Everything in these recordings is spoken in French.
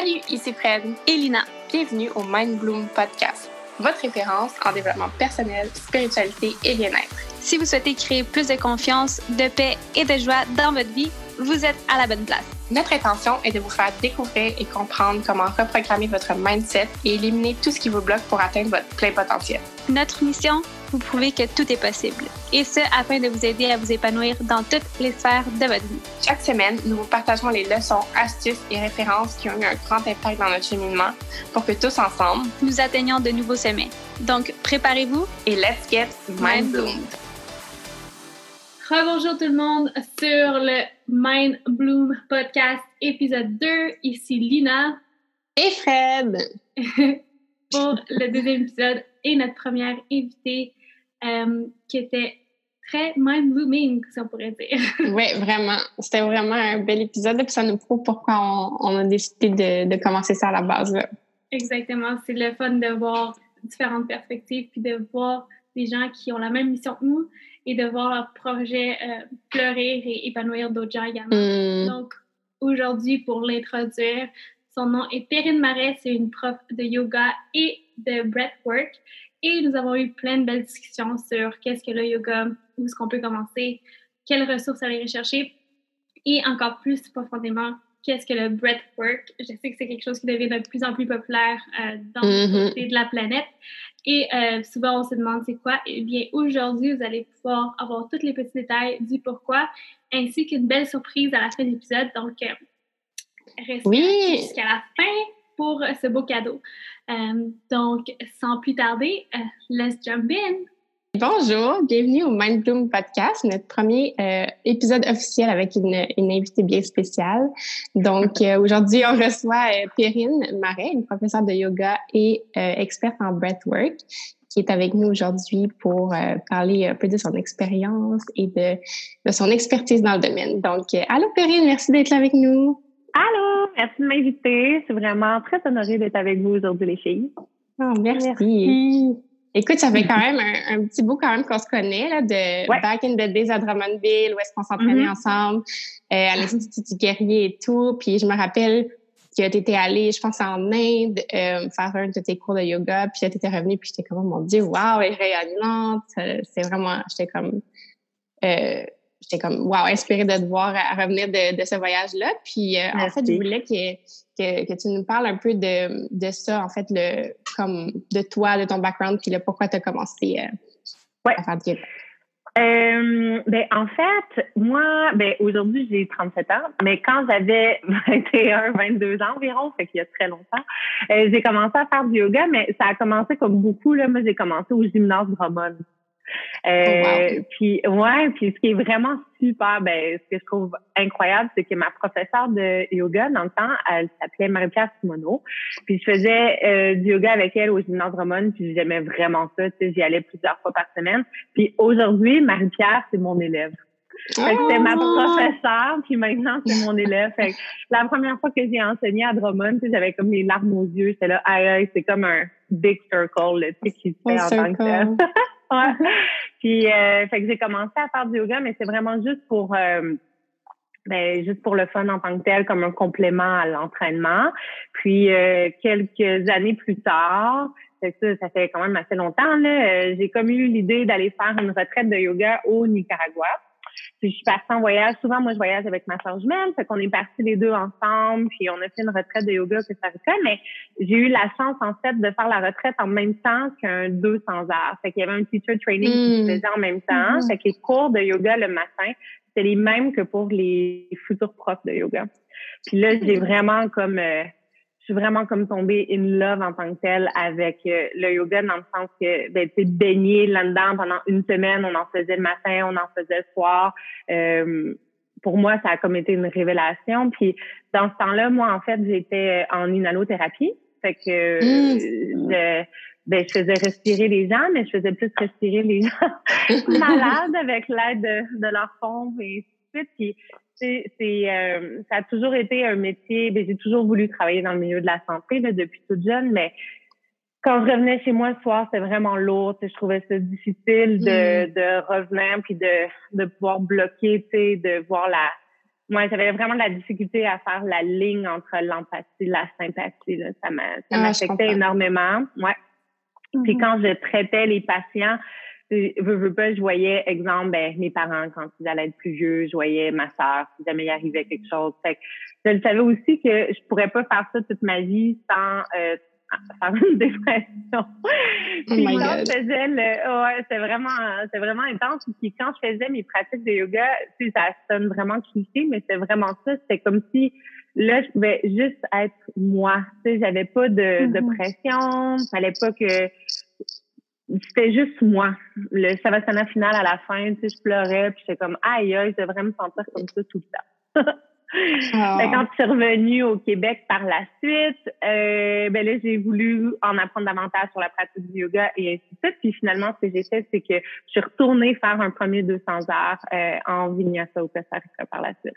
Salut, ici Fred et Lina. Bienvenue au Mind Bloom Podcast, votre référence en développement personnel, spiritualité et bien-être. Si vous souhaitez créer plus de confiance, de paix et de joie dans votre vie, vous êtes à la bonne place. Notre intention est de vous faire découvrir et comprendre comment reprogrammer votre mindset et éliminer tout ce qui vous bloque pour atteindre votre plein potentiel. Notre mission, vous prouver que tout est possible. Et ce, afin de vous aider à vous épanouir dans toutes les sphères de votre vie. Chaque semaine, nous vous partageons les leçons, astuces et références qui ont eu un grand impact dans notre cheminement pour que tous ensemble, nous atteignions de nouveaux sommets. Donc, préparez-vous et let's get mind bloomed. Rebonjour tout le monde sur le Mind Bloom podcast épisode 2. Ici Lina. Et Fred. pour le deuxième épisode et notre première invitée euh, qui était très mind-blooming, si on pourrait dire. oui, vraiment. C'était vraiment un bel épisode et ça nous prouve pourquoi on, a décidé de, de, commencer ça à la base. Exactement. C'est le fun de voir différentes perspectives puis de voir des gens qui ont la même mission que nous et de voir leur projet euh, fleurir et épanouir d'autres gens également. Hmm. Donc, aujourd'hui, pour l'introduire, son nom est Perrine Marais, c'est une prof de yoga et de breathwork. Et nous avons eu plein de belles discussions sur qu'est-ce que le yoga, où est-ce qu'on peut commencer, quelles ressources aller rechercher et encore plus profondément, qu'est-ce que le breathwork. Je sais que c'est quelque chose qui devient de plus en plus populaire euh, dans mm côté de la planète. Et euh, souvent, on se demande c'est quoi? Eh bien, aujourd'hui, vous allez pouvoir avoir tous les petits détails du pourquoi, ainsi qu'une belle surprise à la fin de l'épisode. Donc, euh, restez oui. jusqu'à la fin pour ce beau cadeau. Euh, donc, sans plus tarder, euh, let's jump in. Bonjour, bienvenue au Mind Bloom Podcast, notre premier euh, épisode officiel avec une, une, invitée bien spéciale. Donc, aujourd'hui, on reçoit Perrine Marais, une professeure de yoga et experte en breathwork, qui est avec nous aujourd'hui pour parler un peu de son expérience et de, de son expertise dans le domaine. Donc, allô Perrine, merci d'être là avec nous. Allô, merci de m'inviter. Je suis vraiment très honorée d'être avec vous aujourd'hui, les filles. Oh, merci. Écoute, ça fait quand même un, petit bout quand même qu'on se connaît, là, de Back in the Days à Drummondville, où est-ce qu'on s'entraînait mm-hmm. ensemble, euh, à l'Institut du guerrier et tout. Puis je me rappelle que tu étais allée, je pense, en Inde euh, faire un de tes cours de yoga, puis tu étais revenue, puis j'étais comme, oh mon Dieu, wow, elle est rayonnante. C'est vraiment, j'étais comme... Euh, j'étais comme wow inspirée de te voir à revenir de, de ce voyage là puis euh, en fait je voulais que, que, que, tu nous parles un peu de, de ça en fait le comme de toi de ton background puis le pourquoi tu as commencé euh, à faire du euh, ben, en fait, moi, ben, aujourd'hui, j'ai 37 ans, mais quand j'avais 21, 22 ans environ, fait qu'il y a très longtemps, euh, j'ai commencé à faire du yoga, mais ça a commencé comme beaucoup, là. Moi, j'ai commencé au gymnase Drummond. Euh, oh, puis ouais, puis ce qui est vraiment super, ben ce que je trouve incroyable, c'est que ma professeure de yoga dans le temps, elle s'appelait Marie-Pierre Simoneau. Puis je faisais euh, du yoga avec elle au gymnase Ramon, puis j'aimais vraiment ça. Tu sais, j'y allais plusieurs fois par semaine. Puis aujourd'hui, Marie-Pierre, c'est mon élève. c'était ma oh! professeure, puis maintenant c'est mon élève. Fait la première fois que j'ai enseigné à Drummond, j'avais comme les larmes aux yeux. J'étais là, aïe, aïe, c'est comme un big circle, tu sais, qui se fait en tant que Puis, euh, fait que j'ai commencé à faire du yoga, mais c'est vraiment juste pour, euh, ben, juste pour le fun en tant que tel, comme un complément à l'entraînement. Puis, euh, quelques années plus tard, ça, ça fait quand même assez longtemps, là, j'ai comme eu l'idée d'aller faire une retraite de yoga au Nicaragua. Puis je suis partie en voyage. Souvent, moi, je voyage avec ma soeur jumelle. Fait qu'on est partis les deux ensemble. Puis on a fait une retraite de yoga que ça fait. Mais j'ai eu la chance, en fait, de faire la retraite en même temps qu'un 200 heures. Fait qu'il y avait un teacher training qui se hmm. faisait en même temps. Hmm. Fait que les cours de yoga le matin, c'était les mêmes que pour les futurs profs de yoga. Puis là, j'ai hmm. vraiment comme... Euh, suis vraiment comme tombée in love en tant que telle avec euh, le yoga dans le sens que ben tu baigner là-dedans pendant une semaine, on en faisait le matin, on en faisait le soir. Euh, pour moi, ça a comme été une révélation. Puis dans ce temps-là, moi en fait, j'étais en inhalothérapie, fait que mmh. je, ben, je faisais respirer les gens, mais je faisais plus respirer les gens malades avec l'aide de, de leur fond et tout C'est euh, ça a toujours été un métier. Ben, j'ai toujours voulu travailler dans le milieu de la santé depuis toute jeune, mais quand je revenais chez moi le soir, c'était vraiment lourd. Je trouvais ça difficile de, mm. de revenir puis de, de pouvoir bloquer, de voir la moi, j'avais vraiment de la difficulté à faire la ligne entre l'empathie et la sympathie. Là. Ça ah, m'affectait énormément. Ouais. Puis mm-hmm. quand je traitais les patients, je veux pas, je voyais, exemple, ben, mes parents, quand ils allaient être plus vieux, je voyais ma soeur, si jamais il arrivait quelque chose. Fait que je savais aussi que je pourrais pas faire ça toute ma vie sans euh, faire une dépression. Oh Puis quand je faisais le, ouais, c'est vraiment, c'est vraiment intense. Puis quand je faisais mes pratiques de yoga, tu sais, ça sonne vraiment cliché, mais c'est vraiment ça. C'était comme si là, je pouvais juste être moi. Tu sais, j'avais pas de, de mm-hmm. pression. Fallait pas que c'était juste moi. Le savasana final à la fin, tu sais, je pleurais, puis j'étais comme aïe, aïe, je devrais me sentir comme ça tout le temps. Ah. Quand je suis revenue au Québec par la suite, euh, ben là, j'ai voulu en apprendre davantage sur la pratique du yoga et ainsi de suite. Puis finalement, ce que j'ai fait, c'est que je suis retournée faire un premier 200 heures euh, en Vinyasa au Costa Rica par la suite.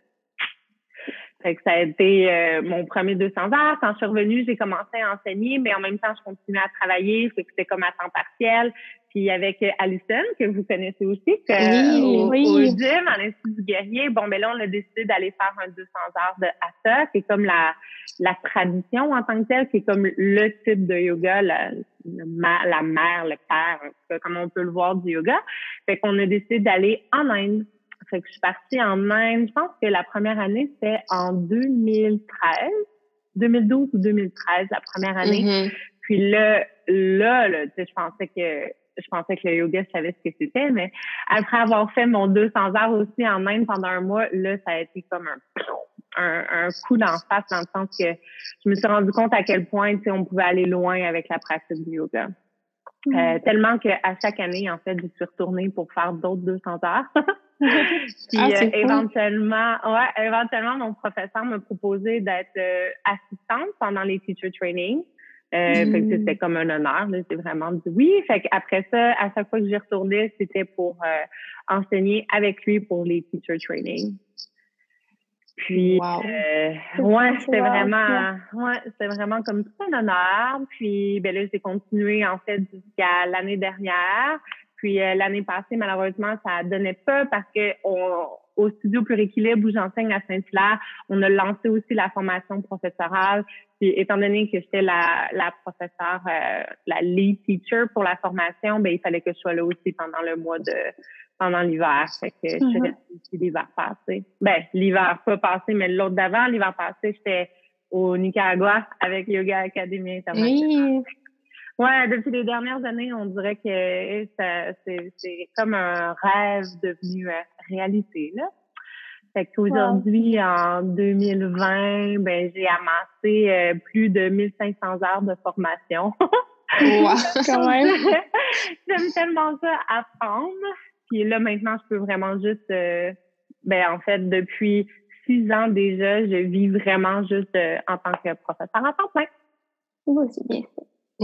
Fait que ça a été euh, mon premier 200 heures. Quand je suis revenue, j'ai commencé à enseigner, mais en même temps, je continuais à travailler. C'était comme à temps partiel. Puis avec Alison, que vous connaissez aussi, que, au, au, gym, à l'Institut du Guerrier, bon, ben là, on a décidé d'aller faire un 200 heures de Hatha, qui est comme la, la tradition en tant que telle, qui est comme le type de yoga, la, la mère, le père, comme on peut le voir du yoga. Fait qu'on a décidé d'aller en Inde fait que je suis partie en Inde. Je pense que la première année, c'était en 2013, 2012 ou 2013, la première année. Mm-hmm. Puis là, là, là tu sais, je pensais que je pensais que le yoga, je savais ce que c'était, mais après avoir fait mon 200 heures aussi en Inde pendant un mois, là, ça a été comme un, un, un coup d'en face dans le sens que je me suis rendu compte à quel point, tu sais, on pouvait aller loin avec la pratique du yoga. Euh, mm-hmm. tellement qu'à chaque année, en fait, je suis retournée pour faire d'autres 200 heures. Puis ah, euh, éventuellement, ouais, éventuellement, mon professeur m'a proposé d'être euh, assistante pendant les teacher training. Euh, mm. c'était comme un honneur. J'ai vraiment dit oui. Fait après ça, à chaque fois que j'y retournais, c'était pour enseigner avec lui pour les teacher training. Puis, euh, ouais, c'était vraiment, ouais, c'était vraiment comme tout un honneur. Puis, ben là, j'ai continué en fait jusqu'à l'année dernière. Puis euh, l'année passée, malheureusement, ça donnait pas parce que on, au studio Pur-Équilibre où j'enseigne à Saint-Hilaire, on a lancé aussi la formation professorale. Puis étant donné que j'étais la, la professeure, euh, la lead teacher pour la formation, ben il fallait que je sois là aussi pendant le mois de pendant l'hiver. Fait que je suis restée ici l'hiver passé. Ben, l'hiver pas passé, mais l'autre d'avant, l'hiver passé, j'étais au Nicaragua avec Yoga Academy International. Ouais, depuis les dernières années, on dirait que c'est comme un rêve devenu euh, réalité, là. Fait qu'aujourd'hui, en 2020, ben, j'ai amassé euh, plus de 1500 heures de formation. wow, quand même! J'aime tellement ça apprendre. Puis là, maintenant, je peux vraiment juste, euh, ben, en fait, depuis six ans déjà, je vis vraiment juste en tant que professeur en temps plein. C'est bien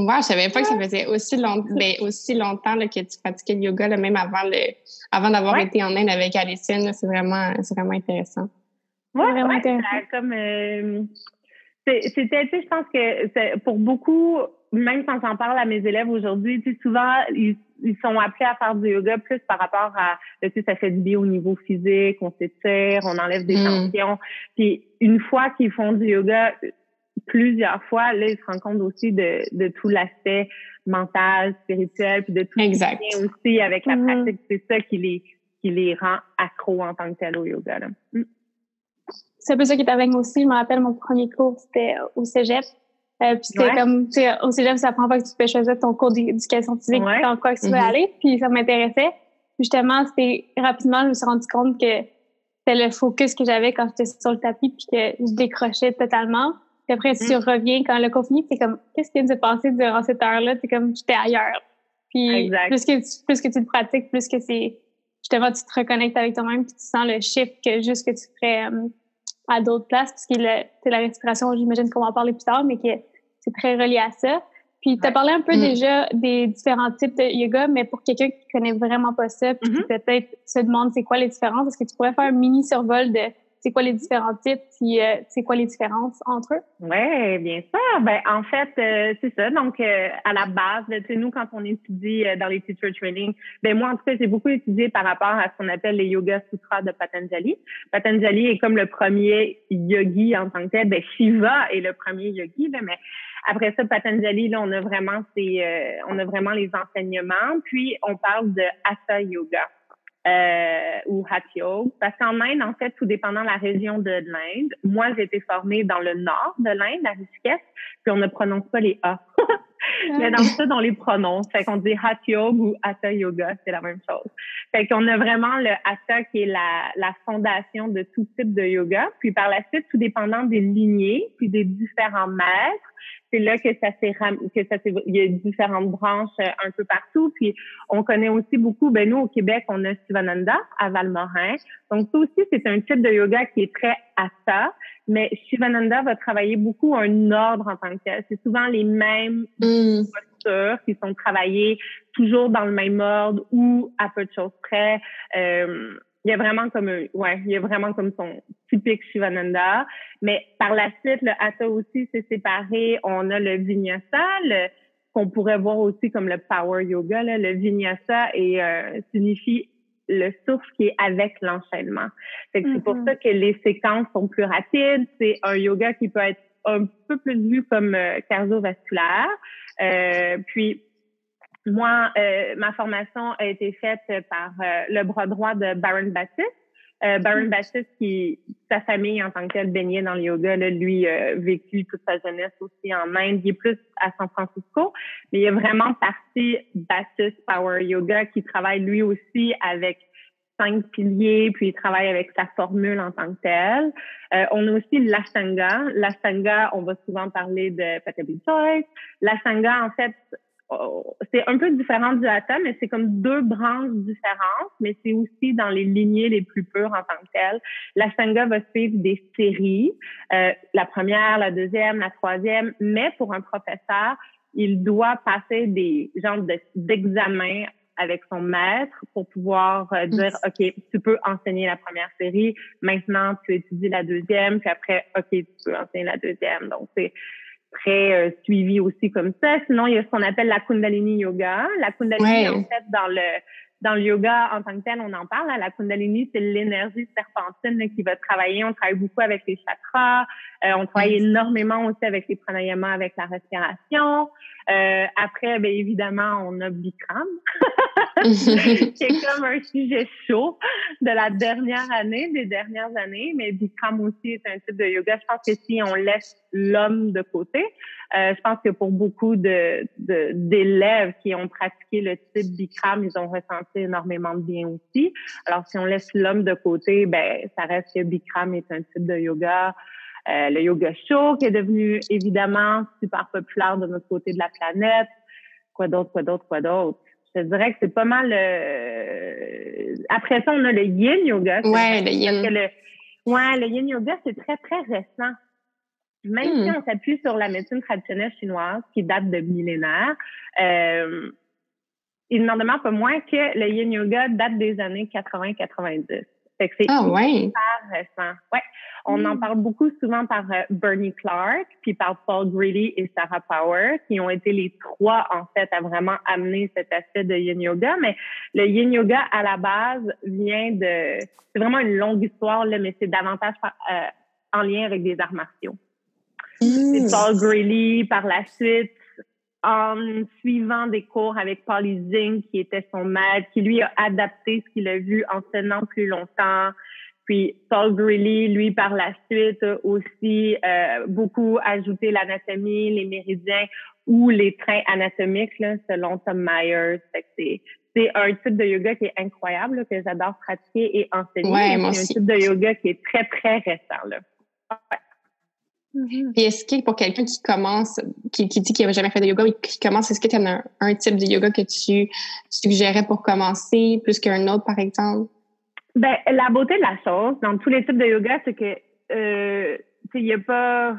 Ouais, je savais pas que ça faisait aussi, long, ben, aussi longtemps là, que tu pratiquais le yoga, là, même avant, le, avant d'avoir été en Inde avec Alicine. C'est vraiment, vraiment intéressant. Ouais, vraiment intéressant. Comme, euh, c'était, tu sais, je pense que pour beaucoup, même quand j'en parle à mes élèves aujourd'hui, tu sais, souvent, ils, ils, sont appelés à faire du yoga plus par rapport à, tu sais, ça fait du bien au niveau physique, on s'étire, on enlève des mm. tensions. Puis une fois qu'ils font du yoga, plusieurs fois, là, ils se rendent compte aussi de, de tout l'aspect mental, spirituel, puis de tout exact. ce qui vient aussi avec la mm-hmm. pratique. C'est ça qui les, qui les rend accros en tant que tel au yoga. Mm. C'est un peu ça qui est avec moi aussi. Je me rappelle, mon premier cours, c'était au cégep. Euh, puis c'était comme, tu sais, au cégep, ça prend pas que tu peux choisir ton cours d'éducation physique dans quoi que tu veux mm-hmm. aller. Puis ça m'intéressait. Justement, c'était rapidement, je me suis rendu compte que c'était le focus que j'avais quand j'étais sur le tapis puis que je décrochais totalement. Puis après, tu mm. reviens quand le confinement, c'est comme, qu'est-ce qui vient de se passer durant cette heure-là? C'est comme, j'étais ailleurs. Puis plus que, tu, plus que tu le pratiques, plus que c'est, justement, tu te reconnectes avec toi-même, puis tu sens le shift que juste que tu ferais euh, à d'autres places, parce que c'est la respiration, j'imagine qu'on va en parler plus tard, mais que c'est très relié à ça. Puis tu as parlé un peu mm. déjà des différents types de yoga, mais pour quelqu'un qui connaît vraiment pas ça, puis mm-hmm. peut-être se demande c'est quoi les différences, est-ce que tu pourrais faire un mini survol de c'est quoi les différents types, euh, c'est quoi les différences entre eux? Oui, bien sûr. Ben, en fait, euh, c'est ça. Donc, euh, à la base, tu nous, quand on étudie dans les teacher training, ben moi, en tout cas, j'ai beaucoup étudié par rapport à ce qu'on appelle les Yoga Sutras de Patanjali. Patanjali est comme le premier yogi en tant que tel. Ben, Shiva est le premier yogi, mais après ça, Patanjali, là, on a vraiment ces, on a vraiment les enseignements. Puis, on parle de Hatha Yoga euh, ou Hatio. Parce qu'en Inde, en fait, tout dépendant la région de l'Inde, moi, j'ai été formée dans le nord de l'Inde, à Rishikesh, puis on ne prononce pas les A. Mais dans ça, on les prononce. Fait qu'on dit Hatha ou Hatha Yoga, c'est la même chose. Fait qu'on a vraiment le Hatha qui est la, la fondation de tout type de yoga. Puis par la suite, tout dépendant des lignées, puis des différents maîtres, c'est là que ça s'est que ça s'est il y a différentes branches euh, un peu partout puis on connaît aussi beaucoup ben nous au Québec on a Shivananda à Valmorin donc ça aussi c'est un type de yoga qui est très ça mais Shivananda va travailler beaucoup un ordre en tant que tel c'est souvent les mêmes mm. postures qui sont travaillées toujours dans le même ordre ou à peu de choses près euh, il y a vraiment comme ouais, il y a vraiment comme son typique Shivananda. Mais par la suite, le Hatha aussi s'est séparé. On a le Vinyasa, qu'on pourrait voir aussi comme le Power Yoga. Là. Le Vinyasa et euh, signifie le souffle qui est avec l'enchaînement. C'est pour mm-hmm. ça que les séquences sont plus rapides. C'est un yoga qui peut être un peu plus vu comme euh, cardiovasculaire. Euh, puis moi, euh, ma formation a été faite par euh, le bras droit de Baron Baptiste. Euh, Baron mm. Baptiste, qui sa famille en tant que telle baignait dans le yoga, là, lui a vécu toute sa jeunesse aussi en Inde. Il est plus à San Francisco, mais il est vraiment parti Baptiste Power Yoga qui travaille lui aussi avec cinq piliers, puis il travaille avec sa formule en tant que telle. on a aussi l'Ashtanga. L'Ashtanga, on va souvent parler de Patabi Choice. L'Ashtanga, en fait, c'est un peu différent du hatha, mais c'est comme deux branches différentes, mais c'est aussi dans les lignées les plus pures en tant que telles. La Sangha va suivre des séries, euh, la première, la deuxième, la troisième, mais pour un professeur, il doit passer des genres d'examens avec son maître pour pouvoir euh, dire OK, tu peux enseigner la première série, maintenant tu étudies la deuxième, puis après OK, tu peux enseigner la deuxième. Donc c'est très euh, suivi aussi comme ça. Sinon, il y a ce qu'on appelle la Kundalini Yoga. La Kundalini, en fait, dans le dans le yoga en tant que tel, on en parle. Hein. La Kundalini, c'est l'énergie serpentine qui va travailler. On travaille beaucoup avec les chakras. Euh, on travaille énormément aussi avec les pranayamas, avec la respiration. Euh, après, bien évidemment, on a Bikram, c'est comme un sujet chaud de la dernière année, des dernières années. Mais Bikram aussi est un type de yoga. Je pense que si on laisse l'homme de côté, euh, je pense que pour beaucoup de d'élèves qui ont pratiqué le type Bikram, ils ont ressenti énormément de bien aussi. Alors, si on laisse l'homme de côté, ben ça reste que Bikram est un type de yoga. Euh, le yoga show qui est devenu évidemment super populaire de notre côté de la planète. Quoi d'autre, quoi d'autre, quoi d'autre? Je dirais que c'est pas mal. Euh... Après ça, on a le yin yoga. Ouais, le yin. Le... Ouais, le yin yoga, c'est très, très récent. Même si hmm. on s'appuie sur la médecine traditionnelle chinoise qui date de millénaires, euh, il n'en demeure pas moins que le yin yoga date des années 80-90. Fait c'est ah, ouais. récent. Ouais. On en hmm. parle beaucoup souvent par euh, Bernie Clark, puis par Paul Grady et Sarah Power, qui ont été les trois, en fait, à vraiment amener cet aspect de yin yoga. Mais le yin yoga, à la base, vient de... C'est vraiment une longue histoire, là, mais c'est davantage euh, en lien avec des arts martiaux. C'est hmm. Paul Grady, par la suite, en suivant des cours avec Paul Zing, qui était son maître, qui lui a adapté ce qu'il a vu en tenant plus longtemps. Puis Paul Greeley, lui, par la suite, aussi euh, beaucoup ajouté l'anatomie, les méridiens ou les trains anatomiques, là, selon Tom Myers. C'est un type de yoga qui est incroyable, que j'adore pratiquer et enseigner. c'est un type de yoga qui est très, très récent. Là. Mm-hmm. est-ce que pour quelqu'un qui commence, qui, dit qu'il n'a jamais fait de yoga et qui commence, est-ce que tu as un, un, type de yoga que tu suggérais pour commencer plus qu'un autre, par exemple? Ben, la beauté de la chose dans tous les types de yoga, c'est que, euh, il n'y a pas.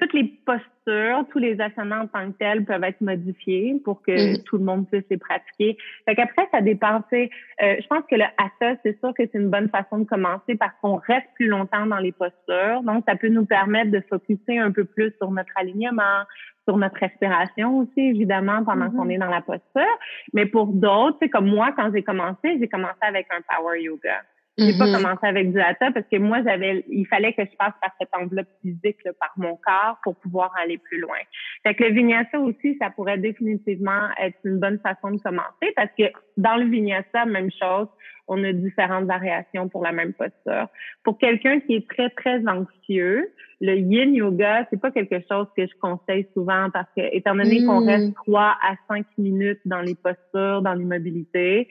Toutes les postures, tous les asanas en tant que tels peuvent être modifiés pour que mm. tout le monde puisse les pratiquer. Fait qu'après, ça dépend. Euh, je pense que le hatha, c'est sûr que c'est une bonne façon de commencer parce qu'on reste plus longtemps dans les postures. Donc, ça peut nous permettre de focuser un peu plus sur notre alignement, sur notre respiration aussi, évidemment, pendant qu'on mm-hmm. est dans la posture. Mais pour d'autres, c'est comme moi, quand j'ai commencé, j'ai commencé avec un power yoga. J'ai pas mm-hmm. commencé avec du hatha parce que moi, j'avais, il fallait que je passe par cette enveloppe physique, par mon corps pour pouvoir aller plus loin. Fait que le vinyasa aussi, ça pourrait définitivement être une bonne façon de commencer parce que dans le vinyasa, même chose, on a différentes variations pour la même posture. Pour quelqu'un qui est très, très anxieux, le yin yoga, c'est pas quelque chose que je conseille souvent parce que, étant donné qu'on mm. reste trois à cinq minutes dans les postures, dans l'immobilité,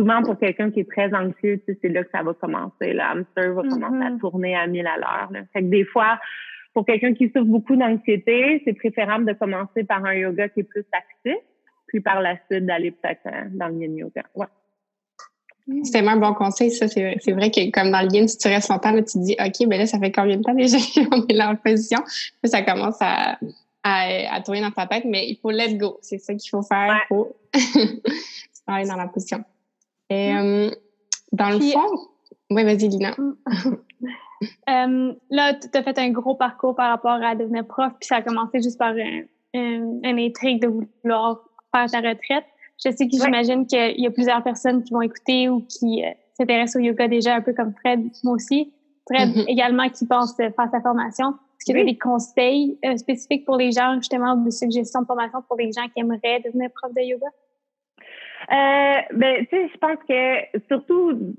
souvent pour quelqu'un qui est très anxieux, c'est là que ça va commencer. Le hamster va commencer à mm-hmm. tourner à mille à l'heure. Fait que des fois, pour quelqu'un qui souffre beaucoup d'anxiété, c'est préférable de commencer par un yoga qui est plus actif, puis par la suite d'aller peut-être euh, dans le yin yoga. Ouais. C'est tellement un bon conseil, ça. C'est vrai que comme dans le yin, si tu restes longtemps, là, tu te dis, OK, ben là, ça fait combien de temps déjà qu'on est là en position? Puis ça commence à, à, tourner dans ta tête, mais il faut let go. C'est ça qu'il faut faire. Faut aller dans la position. Et mm. euh, dans le fond, oui, vas-y, Lina. euh, là, tu as fait un gros parcours par rapport à devenir prof, puis ça a commencé juste par un, un, intrigue de vouloir faire ta retraite. Je sais que j'imagine qu'il y a plusieurs personnes qui vont écouter ou qui euh, s'intéressent au yoga déjà un peu comme Fred, moi aussi. Fred mm-hmm. également qui pense faire sa formation. Est-ce qu'il y a des conseils euh, spécifiques pour les gens, justement, de suggestions de formation pour les gens qui aimeraient devenir prof de yoga? Euh, ben, tu sais, je pense que surtout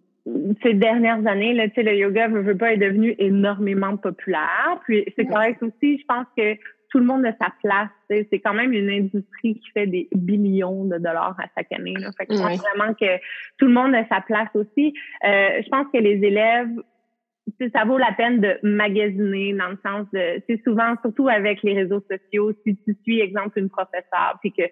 ces dernières années, là, le yoga veut, veut pas est devenu énormément populaire. Puis c'est correct aussi. Je pense que tout le monde a sa place. C'est quand même une industrie qui fait des billions de dollars à chaque année. Là. Fait que je pense vraiment que tout le monde a sa place aussi. Euh, je pense que les élèves, ça vaut la peine de magasiner dans le sens de, c'est souvent, surtout avec les réseaux sociaux, si tu suis, exemple, une professeure, puis que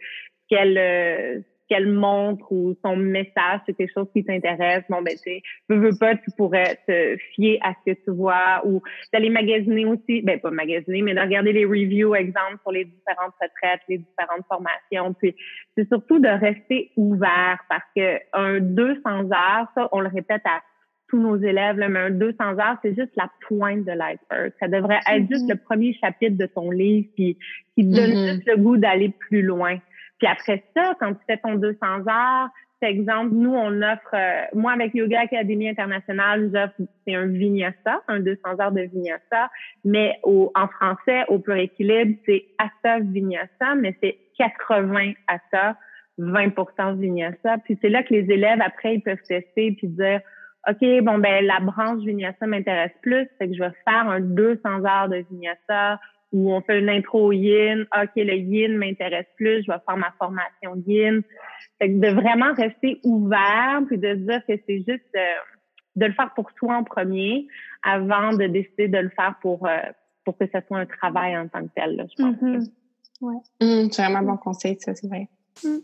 qu'elle euh, qu'elle montre ou son message, c'est quelque chose qui t'intéresse, bon, ben, tu veux, veux pas, tu pourrais te fier à ce que tu vois ou d'aller magasiner aussi, ben, pas magasiner, mais de regarder les reviews, exemple, sur les différentes retraites, les différentes formations. Puis, c'est surtout de rester ouvert parce que un 200 heures, ça, on le répète à tous nos élèves, là, mais un 200 heures, c'est juste la pointe de l'iceberg. Ça devrait être juste mm-hmm. le premier chapitre de ton livre qui, qui donne mm-hmm. juste le goût d'aller plus loin. Puis après ça, quand tu fais ton 200 heures, par exemple, nous, on offre, euh, moi, avec Yoga Académie Internationale, j'offre, c'est un vinyasa, un 200 heures de vinyasa, mais au, en français, au pur équilibre, c'est Asa Vinyasa, mais c'est 80 Asa, 20% Vinyasa. Puis c'est là que les élèves, après, ils peuvent tester puis dire, OK, bon, ben, la branche Vinyasa m'intéresse plus, c'est que je vais faire un 200 heures de Vinyasa où on fait une intro au yin. OK, le yin m'intéresse plus, je vais faire ma formation yin. Fait que de vraiment rester ouvert puis de se dire que c'est juste euh, de le faire pour soi en premier avant de décider de le faire pour, euh, pour que ce soit un travail en tant que tel, là, je pense. Mm-hmm. ouais. Mmh, c'est vraiment un bon conseil, ça, c'est vrai. Mmh.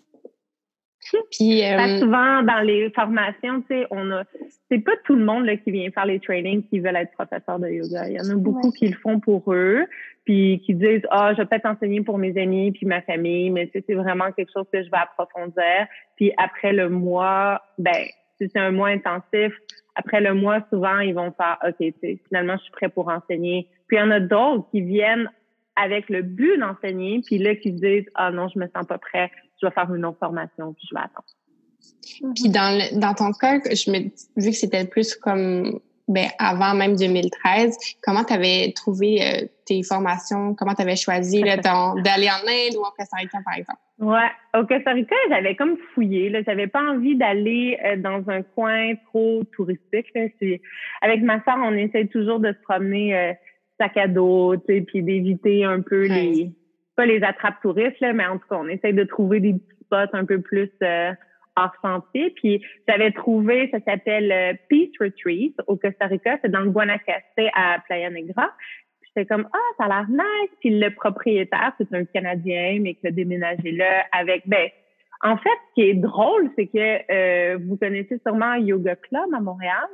Puis euh, souvent dans les formations, tu sais, on a c'est pas tout le monde là, qui vient faire les trainings qui veulent être professeur de yoga. Il y en a beaucoup qui le font pour eux, puis qui disent ah je vais peut-être enseigner pour mes amis puis ma famille, mais c'est vraiment quelque chose que je vais approfondir. Puis après le mois, ben si c'est un mois intensif, après le mois souvent ils vont faire ok, finalement je suis prêt pour enseigner. Puis il y en a d'autres qui viennent avec le but d'enseigner, puis là qui disent ah non je me sens pas prêt je vais faire une autre formation, puis je vais attendre. Puis dans, dans ton cas, je me, vu que c'était plus comme ben, avant même 2013, comment tu avais trouvé euh, tes formations? Comment tu avais choisi d'aller en Inde ou au Costa Rica, par exemple? Ouais, au Costa Rica, j'avais comme fouillé. Là, j'avais pas envie d'aller euh, dans un coin trop touristique. Là. Avec ma soeur, on essaie toujours de se promener euh, sac à dos, tu sais, puis d'éviter un peu les pas les attrapes touristes, là, mais en tout cas, on essaye de trouver des petits spots un peu plus euh, hors sentier. Puis j'avais trouvé, ça s'appelle euh, Peace Retreat au Costa Rica, c'est dans le Guanacaste à Playa Negra. J'étais comme ah ça a l'air nice. Puis le propriétaire c'est un Canadien mais qui a déménagé là avec ben en fait ce qui est drôle c'est que euh, vous connaissez sûrement Yoga Club à Montréal?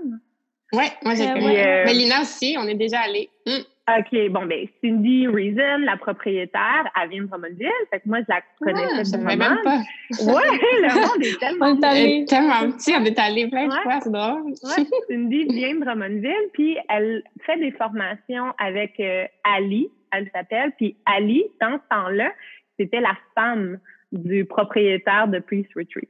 Ouais, moi j'ai euh, connu. Mélina aussi, on est déjà allés. Mm. OK, bon, ben, Cindy Reason, la propriétaire, elle vient de Drummondville. Fait que moi, je la connaissais ah, même pas. Ouais, le monde est tellement... on est allé tellement petit, on est allé plein de fois, c'est drôle. ouais, Cindy vient de Drummondville, puis elle fait des formations avec euh, Ali, elle s'appelle. Puis Ali, dans ce temps-là, c'était la femme du propriétaire de Peace Retreat.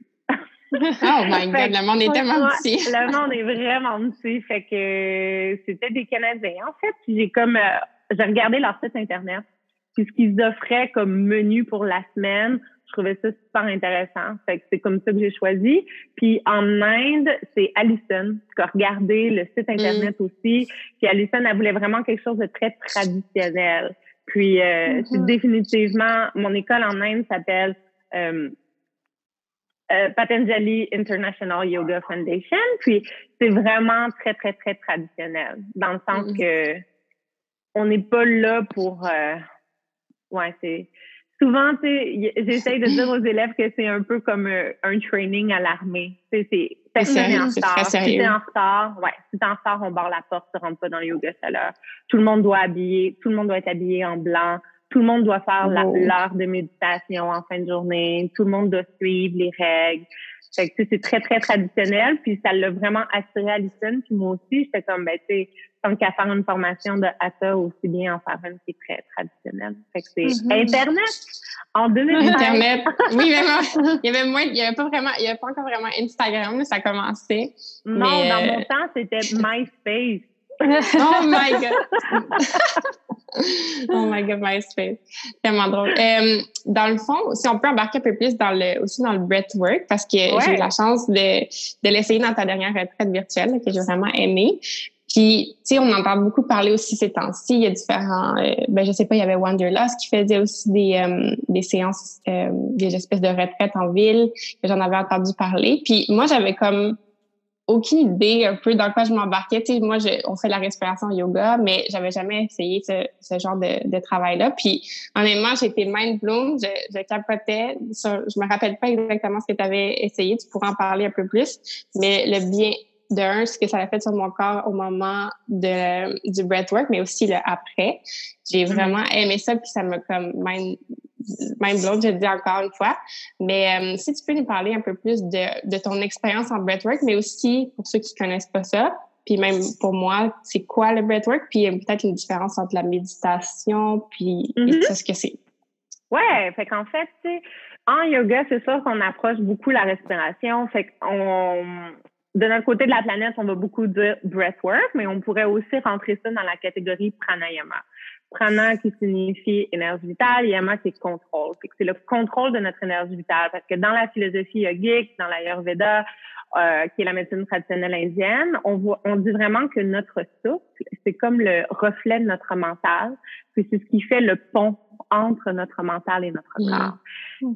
Oh my God, le monde est tellement petit. le monde est vraiment petit. Fait que c'était des Canadiens. En fait, j'ai comme, euh, j'ai regardé leur site Internet. Puis ce qu'ils offraient comme menu pour la semaine, je trouvais ça super intéressant. Fait que c'est comme ça que j'ai choisi. Puis en Inde, c'est Alison qui a regardé le site mm. Internet aussi. Puis Alison, elle voulait vraiment quelque chose de très traditionnel. Puis euh, mm-hmm. c'est définitivement, mon école en Inde s'appelle euh, euh, Patanjali International Yoga Foundation. Puis c'est vraiment très, très, très traditionnel, dans le sens mm. que on n'est pas là pour... Euh, ouais, c'est... Souvent, j'essaye de dire aux élèves que c'est un peu comme euh, un, training à l'armée. C'est personne en retard. Si t'es en retard, ouais, si t'es en retard, on barre la porte, tu rentres pas dans le yoga solaire. Tout le monde doit habiller, tout le monde doit être habillé en blanc tout le monde doit faire l'heure de méditation en fin de journée. Tout le monde doit suivre les règles. Fait que, c'est très, très traditionnel. Puis ça l'a vraiment attiré Alison. Puis moi aussi, j'étais comme, ben, tu sais, comme qu'à faire une formation de Hatha, aussi bien en faire une qui est très traditionnelle. Fait que c'est mm-hmm. Internet en 2020. Internet. Oui, vraiment. Il y avait moins, il y avait pas vraiment, il y avait pas encore vraiment Instagram, ça a commencé. Non, dans mon euh, temps, c'était MySpace. Oh my God! oh my God, MySpace. Tellement drôle. Euh, dans le fond, si on peut embarquer un peu plus dans le, aussi dans le breathwork, parce que j'ai eu la chance de, de l'essayer dans ta dernière retraite virtuelle, que j'ai vraiment aimé. Puis, tu sais, on entend beaucoup parler aussi ces temps-ci. Il y a différents, euh, ben je sais pas, il y avait Wanderlust qui faisait aussi des, euh, des séances, euh, des espèces de retraites en ville. J'en avais entendu parler. Puis moi, j'avais comme aucune idée un peu dans quoi je m'embarquais. Tu sais, moi, je, on fait la respiration yoga, mais j'avais jamais essayé ce, ce genre de, de travail-là. Puis, honnêtement, j'étais mind blown. Je, je capotais. je me rappelle pas exactement ce que tu avais essayé. Tu pourras en parler un peu plus. Mais le bien d'un, ce que ça a fait sur mon corps au moment de, du breathwork, mais aussi le après. J'ai mm-hmm. vraiment aimé ça, puis ça m'a comme mind, mind blown, je le dis encore une fois. Mais euh, si tu peux nous parler un peu plus de, de ton expérience en breathwork, mais aussi pour ceux qui connaissent pas ça, puis même pour moi, c'est quoi le breathwork, puis peut-être une différence entre la méditation, puis mm-hmm. ce que c'est. Ouais, fait qu'en fait, tu sais, en yoga, c'est sûr qu'on approche beaucoup la respiration. Fait qu'on de notre côté de la planète, on va beaucoup dire breathwork, mais on pourrait aussi rentrer ça dans la catégorie pranayama. Prana qui signifie énergie vitale, yama qui est contrôle. C'est le contrôle de notre énergie vitale parce que dans la philosophie yogique, dans l'Ayurveda, euh, qui est la médecine traditionnelle indienne, on, voit, on dit vraiment que notre souffle, c'est comme le reflet de notre mental, puis c'est ce qui fait le pont entre notre mental et notre corps.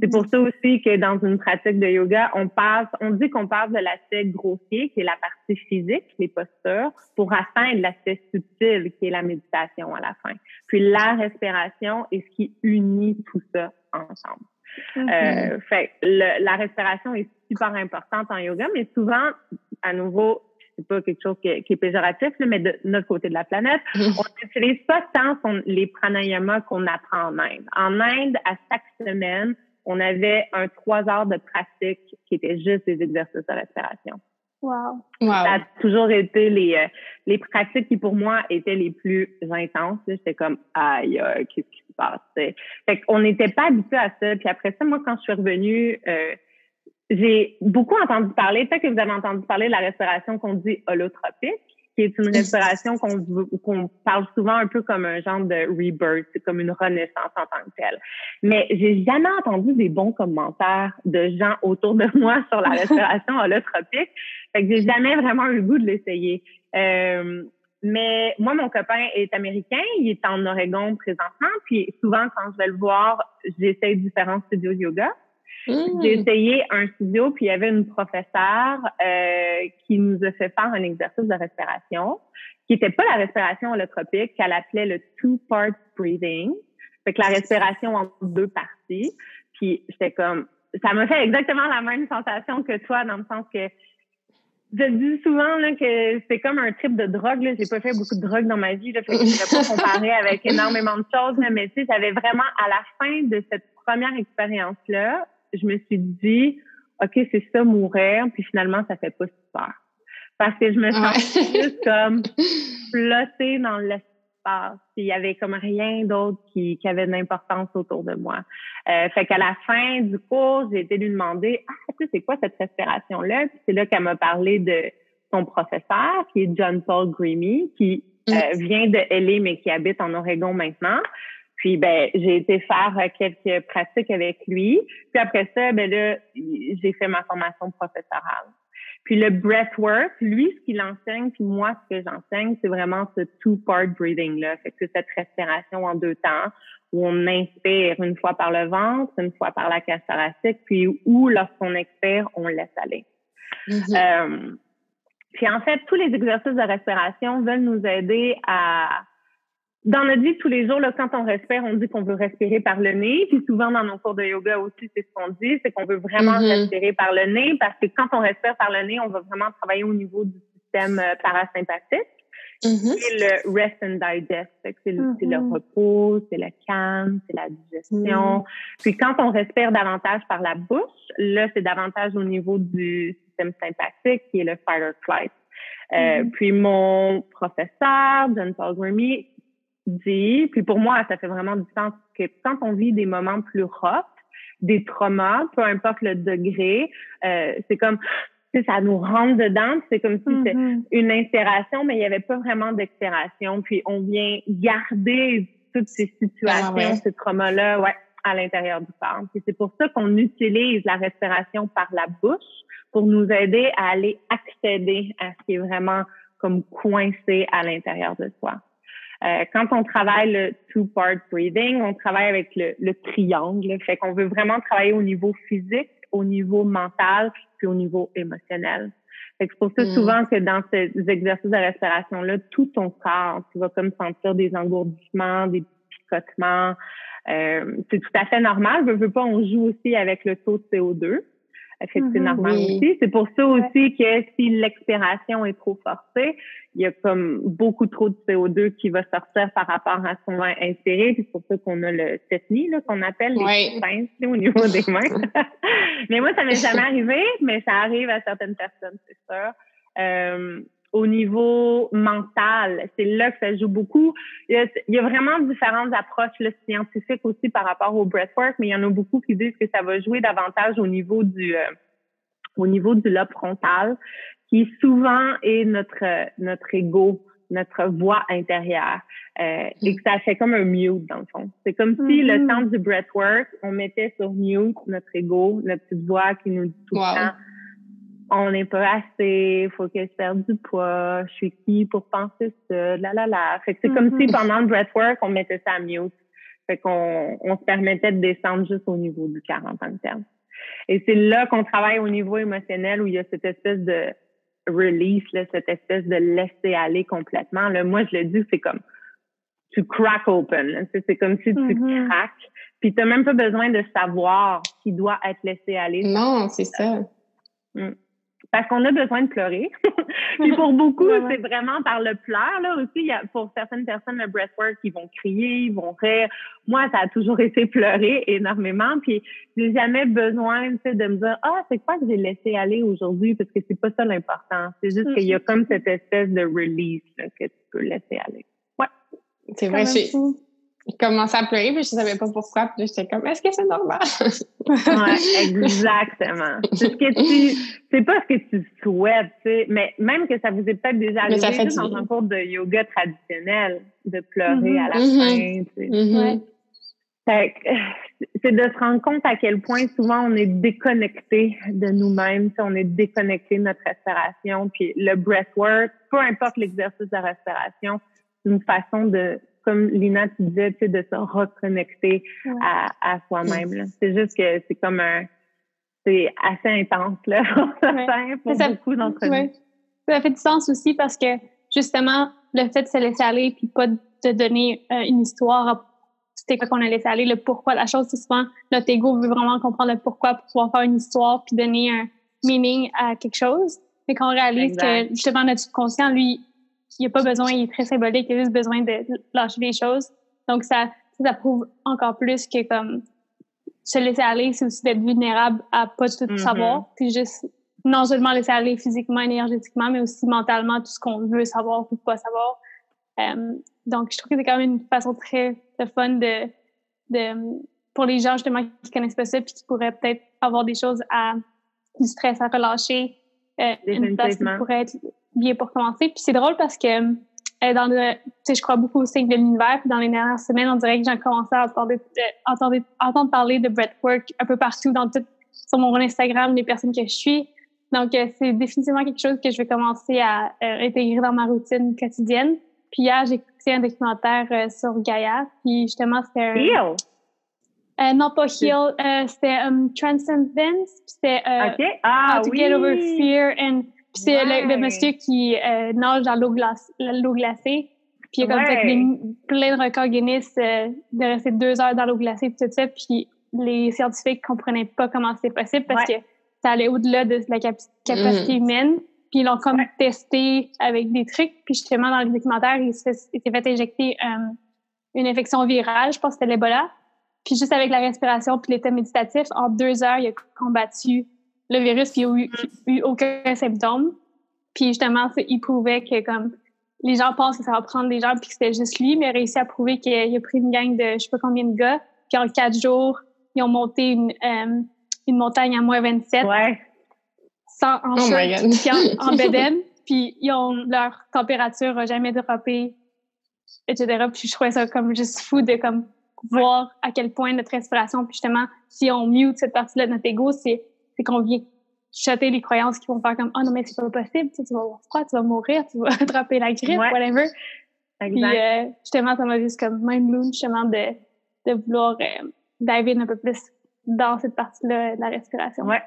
C'est pour ça aussi que dans une pratique de yoga, on passe, on dit qu'on passe de l'aspect grossier, qui est la partie physique, les postures, pour atteindre l'aspect subtil, qui est la méditation à la fin. Puis la respiration est ce qui unit tout ça ensemble. Mm-hmm. Euh, fait la respiration est super importante en yoga, mais souvent, à nouveau, c'est pas quelque chose qui est, péjoratif, mais de notre côté de la planète, on n'utilise pas tant les pranayamas qu'on apprend en Inde. En Inde, à chaque semaine, on avait un trois heures de pratique qui était juste des exercices de respiration. Wow. Ça a toujours été les, euh, les pratiques qui, pour moi, étaient les plus intenses. J'étais comme, aïe, qu'est-ce qui se passe? Fait qu'on n'était pas habitué à ça. Puis après ça, moi, quand je suis revenue, euh, j'ai beaucoup entendu parler, peut-être que vous avez entendu parler de la respiration qu'on dit holotropique qui est une respiration qu'on parle souvent un peu comme un genre de rebirth, comme une renaissance en tant que telle. Mais j'ai jamais entendu des bons commentaires de gens autour de moi sur la respiration holotropique. Fait que j'ai jamais vraiment eu le goût de l'essayer. Euh, mais moi, mon copain est américain, il est en Oregon présentement, puis souvent quand je vais le voir, j'essaie différents studios de yoga. Mmh. J'ai essayé un studio, puis il y avait une professeure euh, qui nous a fait faire un exercice de respiration, qui n'était pas la respiration holotropique, qu'elle appelait le two-part breathing. Fait que la respiration en deux parties. Puis j'étais comme, ça m'a fait exactement la même sensation que toi, dans le sens que je dis souvent là, que c'est comme un trip de drogue. Là. J'ai pas fait beaucoup de drogue dans ma vie. Là, fait que je ne pas comparer avec énormément de choses. mais tu sais, j'avais vraiment, à la fin de cette première expérience-là, je me suis dit, OK, c'est ça, mourir. Puis finalement, ça fait pas super. Parce que je me sens juste comme flottée dans l'espace il y avait comme rien d'autre qui, qui avait d'importance autour de moi. Euh, fait qu'à la fin du cours, j'ai été lui demander Ah, tu sais, c'est quoi cette respiration-là? Puis c'est là qu'elle m'a parlé de son professeur, qui est John Paul Greamy, qui euh, mm. vient de LA, mais qui habite en Oregon maintenant. Puis ben, j'ai été faire euh, quelques pratiques avec lui. Puis après ça, ben là, j'ai fait ma formation professorale. Puis le breathwork, lui, ce qu'il enseigne, puis moi, ce que j'enseigne, c'est vraiment ce two-part breathing-là. Fait que cette respiration en deux temps où on inspire une fois par le ventre, une fois par la cage thoracique, puis où, lorsqu'on expire, on laisse aller. Mm-hmm. euh, puis en fait, tous les exercices de respiration veulent nous aider à dans notre vie tous les jours, là, quand on respire, on dit qu'on veut respirer par le nez. Puis souvent dans nos cours de yoga aussi, c'est ce qu'on dit, c'est qu'on veut vraiment mm-hmm. respirer par le nez parce que quand on respire par le nez, on va vraiment travailler au niveau du système euh, parasympathique. Mm-hmm. C'est le rest and digest. C'est le, mm-hmm. repos, c'est le calme, c'est la digestion. Puis quand on respire davantage par la bouche, là, c'est davantage au niveau du système sympathique qui est le fight or flight. Euh, puis mon professeur, John Paul Grimmy, dit, puis pour moi, ça fait vraiment du sens que quand on vit des moments plus rough, des traumas, peu importe le degré, euh, c'est comme ça nous rentre dedans, c'est comme si c'était mm-hmm. une inspiration, mais il n'y avait pas vraiment d'expiration. Puis on vient garder toutes ces situations, ah ces traumas-là, ouais, à l'intérieur du corps. c'est pour ça qu'on utilise la respiration par la bouche pour nous aider à aller accéder à ce qui est vraiment comme coincé à l'intérieur de soi. Euh, quand on travaille le two-part breathing, on travaille avec le, le triangle. Fait qu'on veut vraiment travailler au niveau physique, au niveau mental, puis au niveau émotionnel. c'est pour ça mm. souvent que dans ces exercices de respiration-là, tout ton corps, tu vas comme sentir des engourdissements, des picotements. Euh, c'est tout à fait normal. Je veux pas, on joue aussi avec le taux de CO2. Fait que c'est mm-hmm. normal aussi? C'est pour ça aussi que si l'expiration est trop forcée, il y a comme beaucoup trop de CO2 qui va sortir par rapport à ce qu'on va inspirer. Puis c'est pour ça qu'on a le tetni, là, qu'on appelle les pinces au niveau des mains. mais moi, ça m'est jamais arrivé, mais ça arrive à certaines personnes, c'est sûr. Euh, au niveau mental, c'est là que ça joue beaucoup. Il y a, vraiment différentes approches là, scientifiques aussi par rapport au breathwork, mais il y en a beaucoup qui disent que ça va jouer davantage au niveau du euh, au niveau du lobe frontal qui souvent est notre notre ego, notre voix intérieure, euh, et que ça fait comme un mute dans le fond. C'est comme si le mm-hmm. temps du breathwork, on mettait sur mute notre ego, notre petite voix qui nous dit tout le temps on n'est pas assez, faut que je perde du poids, je suis qui pour penser ça, la la la. Fait que c'est comme si mm-hmm. pendant le breathwork, on mettait ça à mute. Fait qu'on on se permettait de descendre juste au niveau du 40 ans de terme. Et c'est là qu'on travaille au niveau émotionnel où il y a cette espèce de release, là, cette espèce de laisser aller complètement. Là, moi, je le dis, c'est comme tu crack open. C'est comme si tu mm-hmm. craques. Puis tu n'as même pas besoin de savoir qui doit être laissé aller. Non, c'est ça. Mm. Parce qu'on a besoin de pleurer. Puis pour beaucoup, c'est vraiment par le pleur. Là aussi, il y a, pour certaines personnes, le breathwork, ils vont crier, ils vont rire. Moi, ça a toujours été pleurer énormément. Puis j'ai jamais besoin de me dire Ah, c'est quoi que j'ai laissé aller aujourd'hui? Parce que c'est pas ça l'important. C'est juste qu'il y a comme cette espèce de release que tu peux laisser aller. Ouais. C'est vrai, je commençais à pleurer, mais je savais pas pourquoi. Puis j'étais comme, est-ce que c'est normal? ouais, exactement. C'est ce que tu, c'est pas ce que tu souhaites, tu sais, mais même que ça vous est peut-être déjà arrivé dans un cours de yoga traditionnel, de pleurer à la mm-hmm. fin, tu sais. Mm-hmm. C'est de se rendre compte à quel point souvent on est déconnecté de nous-mêmes, on est déconnecté de notre respiration, puis le breathwork, peu importe l'exercice de respiration, c'est une façon de comme Lina, tu disais, tu sais, de se reconnecter à, à soi-même. C'est juste que c'est comme un... C'est assez intense, là, pour ça, beaucoup d'entre nous. Ça fait du sens aussi parce que, justement, le fait de se laisser aller puis pas de donner euh, une histoire c'était quoi qu'on a laissé aller, le pourquoi la chose, c'est souvent notre ego veut vraiment comprendre le pourquoi pour pouvoir faire une histoire puis donner un meaning à quelque chose. Mais quand on réalise que justement notre subconscient, lui, il n'a pas besoin, il est très symbolique, il a juste besoin de lâcher des choses. Donc ça, ça prouve encore plus que comme se laisser aller, c'est aussi d'être vulnérable à pas tout mm-hmm. savoir, puis juste non seulement laisser aller physiquement, énergétiquement, mais aussi mentalement tout ce qu'on veut savoir ou pas savoir. Euh, donc, je trouve que c'est quand même une façon très fun de, de, pour les gens justement qui connaissent pas ça puis qui pourraient peut-être avoir des choses à du stress à relâcher, euh, une place qui pourrait être bien pour commencer. Puis c'est drôle parce que euh, dans le, tu sais, je crois beaucoup au cycle de l'univers. Puis dans les dernières semaines, on dirait que j'ai commencé à entendre, entendre, entendre parler de breathwork un peu partout dans tout, sur mon Instagram, les personnes que je suis. Donc, euh, c'est définitivement quelque chose que je vais commencer à euh, intégrer dans ma routine quotidienne. Puis hier, j'ai écouté un documentaire euh, sur Gaïa. Puis justement, c'était Heal? non, pas Heal. c'était um, Transcendence. C'était okay. ah, How to Get Over Fear. And, puis c'est le, monsieur qui nage dans l'eau glacée. Puis il a comme fait plein de records Guinness de rester deux heures dans l'eau glacée, puis tout ça. Puis les scientifiques comprenaient pas comment c'est possible parce que ça allait au-delà de la capacité mm. humaine. Puis ils l'ont comme testé avec des trucs. Puis justement, dans le documentaire, il s'est fait injecter euh, une infection virale, je pense que c'était l'Ebola. Puis juste avec la respiration puis l'état méditatif, en deux heures, il a combattu le virus puis il n'a eu, eu, aucun symptôme. Puis justement, il prouvait que comme les gens pensent que ça va prendre des gens puis que c'était juste lui, mais il a réussi à prouver qu'il a pris une gang de je sais pas combien de gars. Puis en quatre jours, ils ont monté une, euh, une montagne à moins 27. Ouais. Sans, en oh puis en, en puis ils ont, leur température n'a jamais droppé, etc. Puis je trouvais ça comme juste fou de comme voir à quel point notre respiration, puis justement, si on mute cette partie-là de notre ego, c'est qu'on vient chuter les croyances qui vont faire comme « Oh non, mais c'est pas possible, tu, vas avoir froid, tu vas mourir, tu vas attraper la grippe, whatever. » Puis euh, justement, ça m'a juste comme mind blown, justement, de, de vouloir euh, dive un peu plus dans cette partie-là de la respiration. Ouais.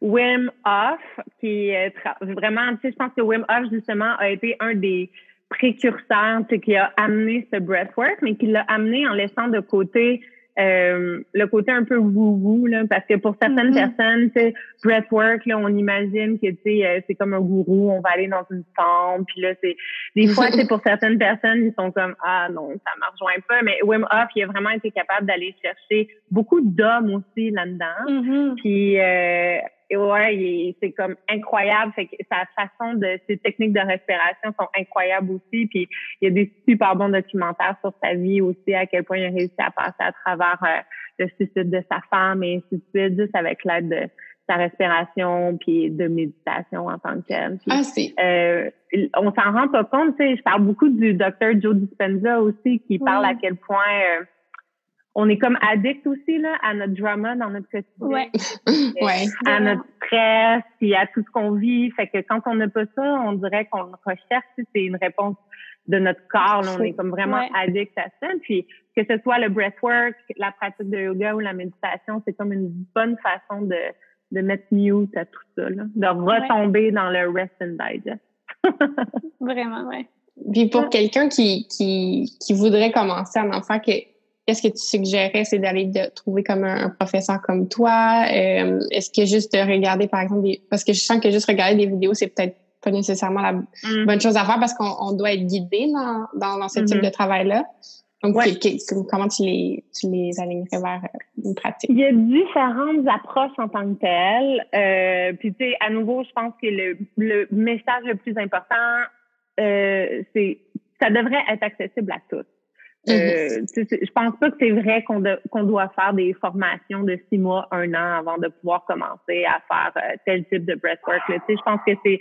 Wim Hof, qui est vraiment, tu sais, je pense que Wim Hof, justement, a été un des précurseurs, tu sais, qui a amené ce breathwork, mais qui l'a amené en laissant de côté euh, le côté un peu woo-woo, là, parce que pour certaines mm-hmm. personnes, tu sais, breathwork, là, on imagine que, tu sais, euh, c'est comme un gourou, on va aller dans une chambre, puis là, c'est, des fois, tu pour certaines personnes, ils sont comme, ah non, ça ne rejoint pas, mais Wim Hof, il a vraiment été capable d'aller chercher beaucoup d'hommes aussi là-dedans, mm-hmm. puis euh, et ouais, c'est comme incroyable. Fait que sa façon de, ses techniques de respiration sont incroyables aussi. Puis il y a des super bons documentaires sur sa vie aussi, à quel point il a réussi à passer à travers euh, le suicide de sa femme et ainsi de suite, juste avec l'aide de sa respiration puis de méditation en tant que telle. ah, c'est. Euh, on s'en rend pas compte, tu sais. Je parle beaucoup du docteur Joe Dispenza aussi, qui parle à quel point euh, on est comme addict aussi là, à notre drama dans notre quotidien. Ouais. ouais. À notre stress, et à tout ce qu'on vit. Fait que quand on n'a pas ça, on dirait qu'on le recherche. C'est une réponse de notre corps. Là, on est comme vraiment addict à ça. Puis que ce soit le breathwork, la pratique de yoga ou la méditation, c'est comme une bonne façon de, de mettre mute à tout ça, là, de retomber dans le rest and digest. vraiment, ouais. Puis pour quelqu'un qui, qui, qui voudrait commencer un enfant qui qu'est-ce que tu suggérais, c'est d'aller de trouver comme un, professeur comme toi? Euh, est-ce que juste de regarder, par exemple, des, parce que je sens que juste regarder des vidéos, c'est peut-être pas nécessairement la mm. bonne chose à faire parce qu'on doit être guidé dans, dans, ce type mm-hmm. de travail-là. Donc, comment tu les, tu les alignerais vers euh, une pratique? Il y a différentes approches en tant que telles. Euh, puis, tu sais, à nouveau, je pense que le, le message le plus important, euh, c'est ça devrait être accessible à tous. Euh, je pense pas que c'est vrai qu'on qu'on doit faire des formations de six mois, un an avant de pouvoir commencer à faire euh, tel type de breathwork. Je pense que c'est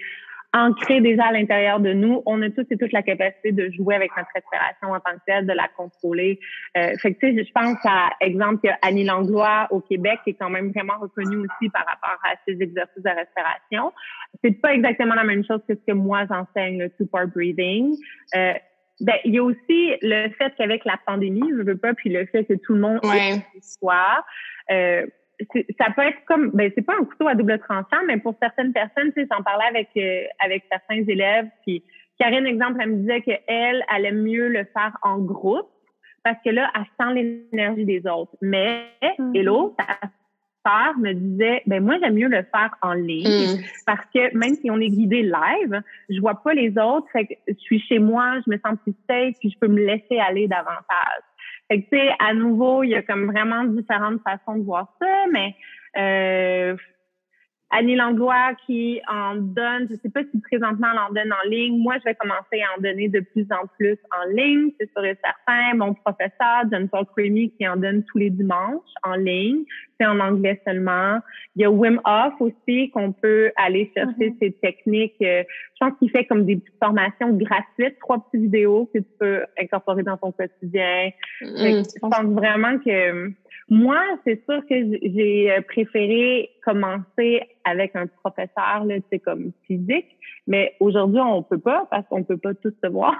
ancré déjà à l'intérieur de nous. On a tous et toutes la capacité de jouer avec notre respiration en tant que telle, de la contrôler. Euh, fait je pense à exemple que Annie Langlois au Québec qui est quand même vraiment reconnue aussi par rapport à ses exercices de respiration. C'est pas exactement la même chose que ce que moi j'enseigne le two-part breathing. Euh, ben, il y a aussi le fait qu'avec la pandémie, je veux pas, puis le fait que tout le monde ouais. soit, euh, ça peut être comme, ben c'est pas un couteau à double tranchant, mais pour certaines personnes, tu sais, j'en parlais avec euh, avec certains élèves, puis Karine, exemple, elle me disait qu'elle, elle aime mieux le faire en groupe parce que là, elle sent l'énergie des autres. Mais, mm-hmm. hello, ça professeurs me disaient, ben moi j'aime mieux le faire en ligne mm. parce que même si on est guidé live, je vois pas les autres, fait que je suis chez moi, je me sens plus safe, puis je peux me laisser aller davantage. Fait que tu sais, à nouveau, il y a comme vraiment différentes façons de voir ça, mais euh, Annie Langlois qui en donne, je sais pas si présentement elle en donne en ligne. Moi, je vais commencer à en donner de plus en plus en ligne, c'est sûr et certain. Mon professeur, John Paul Creamy, qui en donne tous les dimanches en ligne. C'est en anglais seulement. Il y a Wim Hof aussi qu'on peut aller chercher mm-hmm. ses techniques. Euh, je pense qu'il fait comme des petites formations gratuites, trois petites vidéos que tu peux incorporer dans ton quotidien. Mm, je pense vraiment que moi, c'est sûr que j'ai euh, préféré commencer avec un professeur, là, c'est comme physique, mais aujourd'hui, on peut pas parce qu'on peut pas tous se voir.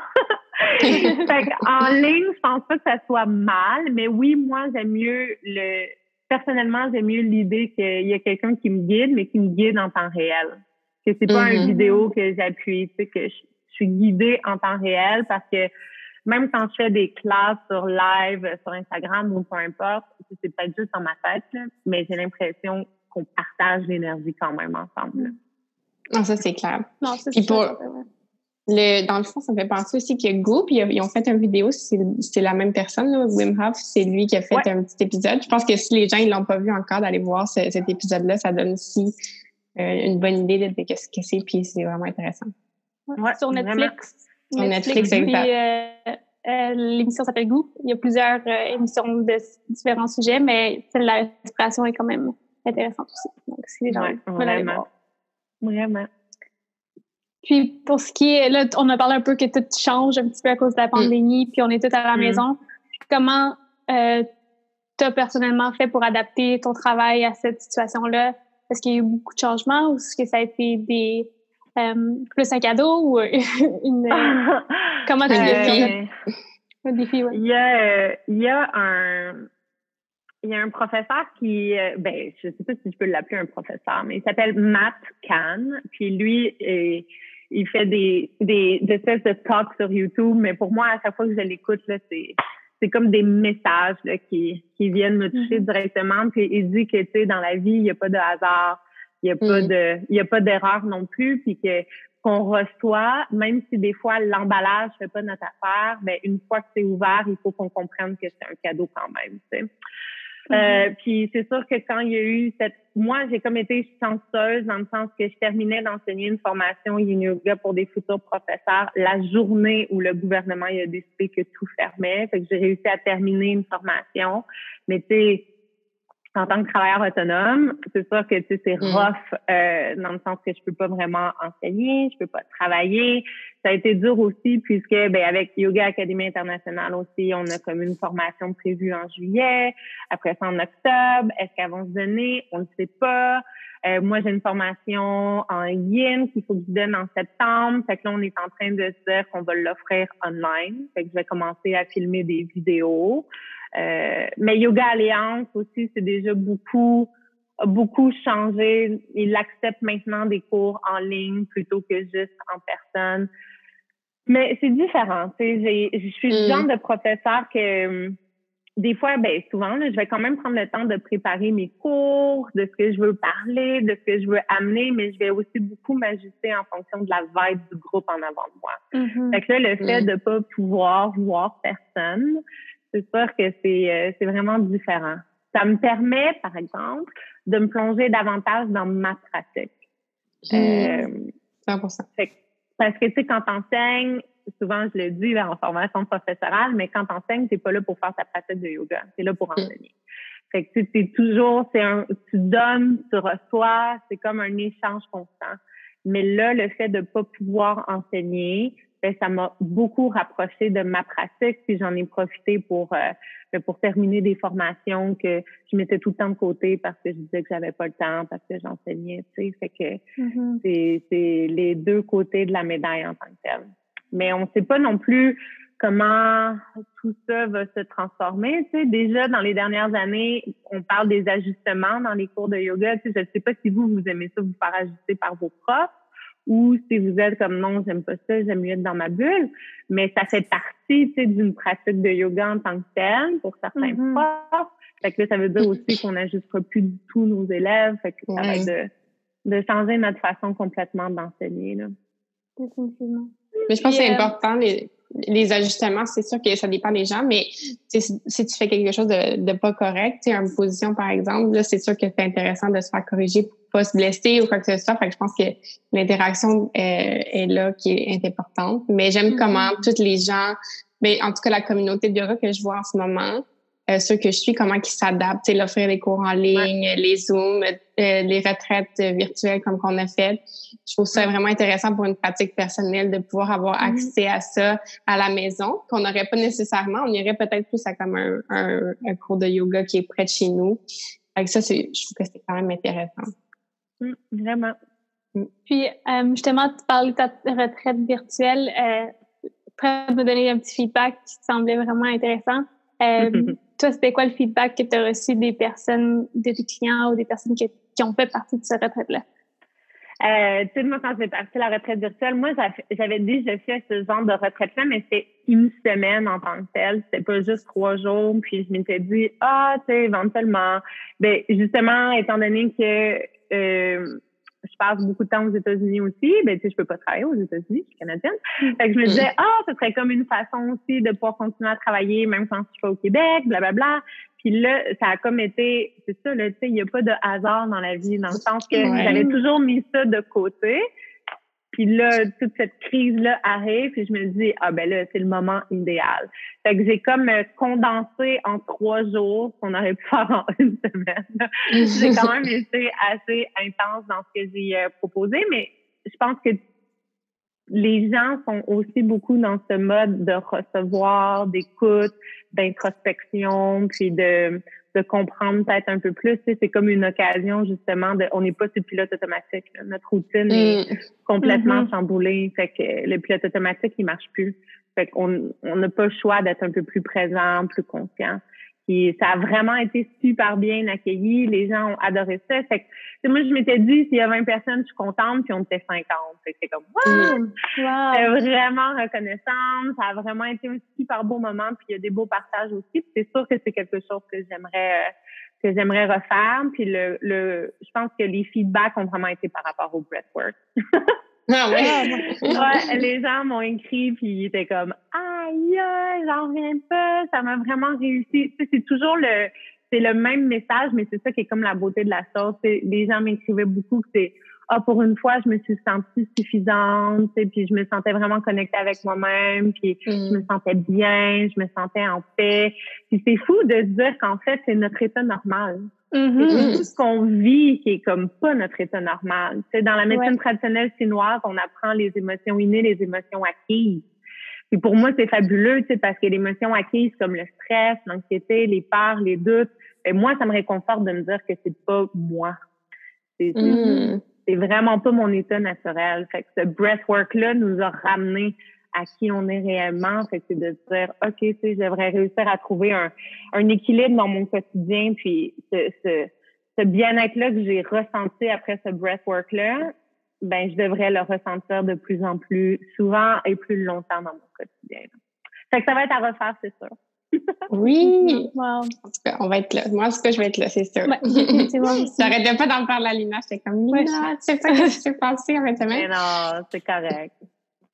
fait en ligne, je pense pas que ça soit mal, mais oui, moi, j'aime mieux le, personnellement, j'aime mieux l'idée qu'il y a quelqu'un qui me guide, mais qui me guide en temps réel. Que c'est pas une mm-hmm. vidéo que j'appuie, tu sais, que je suis guidée en temps réel parce que même quand je fais des classes sur live, sur Instagram ou peu importe, c'est peut-être juste dans ma tête, mais j'ai l'impression qu'on partage l'énergie quand même ensemble. Non, ça, c'est clair. Non, c'est pour, le, dans le fond, ça me fait penser aussi que Goop, ils, ils ont fait une vidéo, c'est la même personne, là, Wim Hof, c'est lui qui a fait un petit épisode. Je pense que si les gens ne l'ont pas vu encore, d'aller voir cet épisode-là, ça donne aussi euh, une bonne idée de, ce que c'est, puis c'est vraiment intéressant. Ouais, sur Netflix. Netflix, euh, euh, l'émission s'appelle Goût. Il y a plusieurs euh, émissions de différents sujets, mais celle de la respiration est quand même intéressante aussi. Donc, si les gens vraiment. Vraiment. Puis pour ce qui est, là, on a parlé un peu que tout change un petit peu à cause de la mm. pandémie, puis on est tous à la mm. maison. Comment euh, tu as personnellement fait pour adapter ton travail à cette situation-là? Est-ce qu'il y a eu beaucoup de changements ou est-ce que ça a été des plus un cadeau ou une. comment tu euh, Un défi, oui. Il y a, il y a un. Il y a un professeur qui, euh, ben, je sais pas si je peux l'appeler un professeur, mais il s'appelle Matt Kahn. Puis lui, il fait des, des, des espèces de talks sur YouTube, mais pour moi, à chaque fois que je l'écoute, là, c'est, c'est comme des messages là, qui, qui viennent me toucher mm-hmm. directement. Puis il dit que, tu sais, dans la vie, il n'y a pas de hasard. Il n'y a pas mm. de, il y a pas d'erreur non plus, puis que qu'on reçoit, même si des fois l'emballage fait pas notre affaire, ben une fois que c'est ouvert, il faut qu'on comprenne que c'est un cadeau quand même. Tu sais. Mm-hmm. euh, puis c'est sûr que quand il y a eu cette, moi j'ai comme été chanceuse dans le sens que je terminais d'enseigner une formation yin yoga pour des futurs professeurs la journée où le gouvernement il a décidé que tout fermait, fait que j'ai réussi à terminer une formation, mais tu sais en tant que travailleur autonome, c'est sûr que tu sais, c'est mm. rough euh, dans le sens que je peux pas vraiment enseigner, je peux pas travailler. Ça a été dur aussi puisque ben avec Yoga Académie internationale aussi, on a comme une formation prévue en juillet, après ça en octobre. Est-ce qu'elles vont se donner? On ne sait pas. Euh, moi, j'ai une formation en yin qu'il faut que je donne en septembre. Fait que là, on est en train de se dire qu'on va l'offrir online. Fait que je vais commencer à filmer des vidéos. Euh, mais Yoga Alliance aussi, c'est déjà beaucoup beaucoup changé. Il accepte maintenant des cours en ligne plutôt que juste en personne. Mais c'est différent. Tu sais, je suis le mm. genre de professeur que hum, des fois, ben souvent, je vais quand même prendre le temps de préparer mes cours, de ce que je veux parler, de ce que je veux amener, mais je vais aussi beaucoup m'ajuster en fonction de la vibe du groupe en avant de moi. Mm-hmm. Fait que là, le fait mm. de pas pouvoir voir personne, c'est sûr que c'est euh, c'est vraiment différent. Ça me permet, par exemple, de me plonger davantage dans ma pratique. Euh, 100%. parce que, tu sais, quand t'enseignes, souvent, je le dis là, en formation professorale, mais quand t'enseignes, t'es pas là pour faire ta pratique de yoga. T'es là pour mmh. enseigner. Fait que, tu sais, toujours, c'est un, tu donnes, tu reçois, c'est comme un échange constant. Mais là, le fait de pas pouvoir enseigner, ben, ça m'a beaucoup rapproché de ma pratique, puis j'en ai profité pour euh, ben, pour terminer des formations que je mettais tout le temps de côté parce que je disais que j'avais pas le temps, parce que j'enseignais, tu sais, fait que mm-hmm. c'est c'est les deux côtés de la médaille en tant que telle. Mais on sait pas non plus comment tout ça va se transformer. Tu sais, déjà dans les dernières années, on parle des ajustements dans les cours de yoga. Tu sais, je ne sais pas si vous vous aimez ça vous faire ajuster par vos profs ou si vous êtes comme non, j'aime pas ça, j'aime mieux être dans ma bulle, mais ça fait partie d'une pratique de yoga en tant que telle pour certains mm-hmm. profs. Fait que ça veut dire aussi qu'on n'ajustera plus du tout nos élèves. Fait que ça va être de, changer notre façon complètement d'enseigner. Mais je pense que c'est euh, important, les, les ajustements, c'est sûr que ça dépend des gens, mais si, tu fais quelque chose de, de pas correct, une position par exemple, là, c'est sûr que c'est intéressant de se faire corriger pour pas se blesser ou quoi que ce soit. Fait que je pense que l'interaction euh, est là qui est importante. Mais j'aime mm-hmm. comment toutes les gens, mais en tout cas la communauté de yoga que je vois en ce moment, euh, ceux que je suis, comment ils s'adaptent, l'offrir des cours en ligne, les Zooms, euh, les retraites virtuelles comme qu'on a fait. Je trouve ça vraiment intéressant pour une pratique personnelle de pouvoir avoir mm-hmm. accès à ça à la maison, qu'on n'aurait pas nécessairement. On irait peut-être plus à comme un, un, cours de yoga qui est près de chez nous. Avec ça, je trouve que c'est quand même intéressant. Mm, vraiment. Mm. Puis, euh, justement, tu parlais de ta retraite virtuelle. Euh, prêt me donner un petit feedback qui semblait vraiment intéressant. Euh, toi, c'était quoi le feedback que tu as reçu des personnes, des clients ou des personnes qui, ont fait partie de cette retraite-là? Euh, tu sais, moi, quand j'ai parti la retraite virtuelle, moi, j'avais déjà fait ce genre de retraite-là, mais c'était une semaine en tant que telle. C'était pas juste trois jours. Puis je m'étais dit, ah, tu sais, éventuellement. Ben, justement, étant donné que euh, je passe beaucoup de temps aux États-Unis aussi, ben tu sais, je peux pas travailler aux États-Unis, je suis canadienne. Fait que je me disais, ah, ce serait comme une façon aussi de pouvoir continuer à travailler même quand je suis pas au Québec, blablabla. Bla, bla. Puis là, ça a comme été, c'est ça, là, tu sais, il n'y a pas de hasard dans la vie, dans le sens que j'avais toujours mis ça de côté. Puis là, toute cette crise-là arrive, puis je me dis, ah ben là, c'est le moment idéal. Fait que j'ai comme euh, condensé en trois jours ce qu'on aurait pu faire en une semaine. j'ai quand même été assez intense dans ce que j'ai euh, proposé, mais je pense que les gens sont aussi beaucoup dans ce mode de recevoir, d'écoute, d'introspection, puis de de comprendre peut-être un peu plus. c'est comme une occasion justement de. On n'est pas sur pilote automatique. Notre routine est mm. complètement mm-hmm. chamboulée. Fait que le pilote automatique, il marche plus. Fait qu'on on n'a pas le choix d'être un peu plus présent, plus conscient ça a vraiment été super bien accueilli. Les gens ont adoré ça. Fait que, moi, je m'étais dit, s'il y a 20 personnes, je suis contente, puis on était 50. c'est comme, wow! wow. vraiment reconnaissante. Ça a vraiment été un super beau moment, puis il y a des beaux partages aussi. c'est sûr que c'est quelque chose que j'aimerais euh, que j'aimerais refaire. Puis le, le, je pense que les feedbacks ont vraiment été par rapport au breathwork. Ah ouais. les gens m'ont écrit puis ils étaient comme aïe, j'en reviens pas, ça m'a vraiment réussi. c'est toujours le c'est le même message, mais c'est ça qui est comme la beauté de la chose. Les gens m'écrivaient beaucoup que c'est ah pour une fois je me suis sentie suffisante, puis je me sentais vraiment connectée avec moi-même, puis je me mm. sentais bien, je me sentais en paix. Puis c'est fou de se dire qu'en fait c'est notre état normal. Mm-hmm. tout ce qu'on vit qui est comme pas notre état normal. C'est dans la médecine traditionnelle chinoise, on apprend les émotions innées, les émotions acquises. Puis pour moi, c'est fabuleux, parce que les émotions acquises comme le stress, l'anxiété, les peurs, les doutes, et ben, moi, ça me réconforte de me dire que c'est pas moi. C'est mm. vraiment pas mon état naturel. Fait que ce breathwork-là nous a ramené à qui on est réellement. Fait c'est de dire, OK, tu sais, j'aimerais réussir à trouver un, un équilibre dans mon quotidien, puis ce, ce, ce bien-être-là que j'ai ressenti après ce breathwork-là, ben, je devrais le ressentir de plus en plus souvent et plus longtemps dans mon quotidien. Fait que ça va être à refaire, c'est sûr. Oui! En tout cas, on va être là. Moi, en tout cas, je vais être là, c'est sûr. Ouais, J'arrêtais pas d'en parler à Lina. J'étais comme, Lina, tu sais pas ce qui s'est passé en fait Mais non, c'est correct.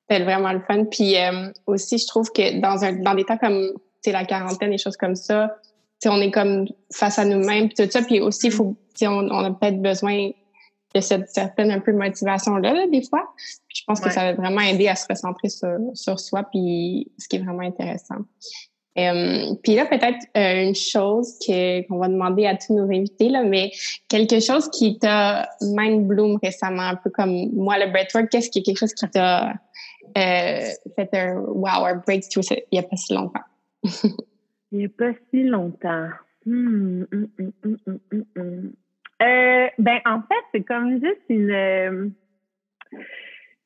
C'est vraiment le fun. Puis euh, aussi, je trouve que dans un dans des temps comme la quarantaine, des choses comme ça, on est comme face à nous-mêmes, tout ça. Puis aussi, faut, on, on a peut-être besoin de cette certaine un peu motivation-là, des fois. Puis je pense que ça va vraiment aider à se recentrer sur, sur soi, puis ce qui est vraiment intéressant. Euh, puis là, peut-être euh, une chose que qu'on va demander à tous nos invités, là, mais quelque chose qui t'a mind bloom récemment, un peu comme moi, le breathwork, qu'est-ce qui est quelque chose qui t'a fait un wow, un breakthrough il n'y a pas si longtemps? il n'y a pas si longtemps. Hmm, hmm, hmm, euh, ben, en fait, c'est comme juste une. Euh,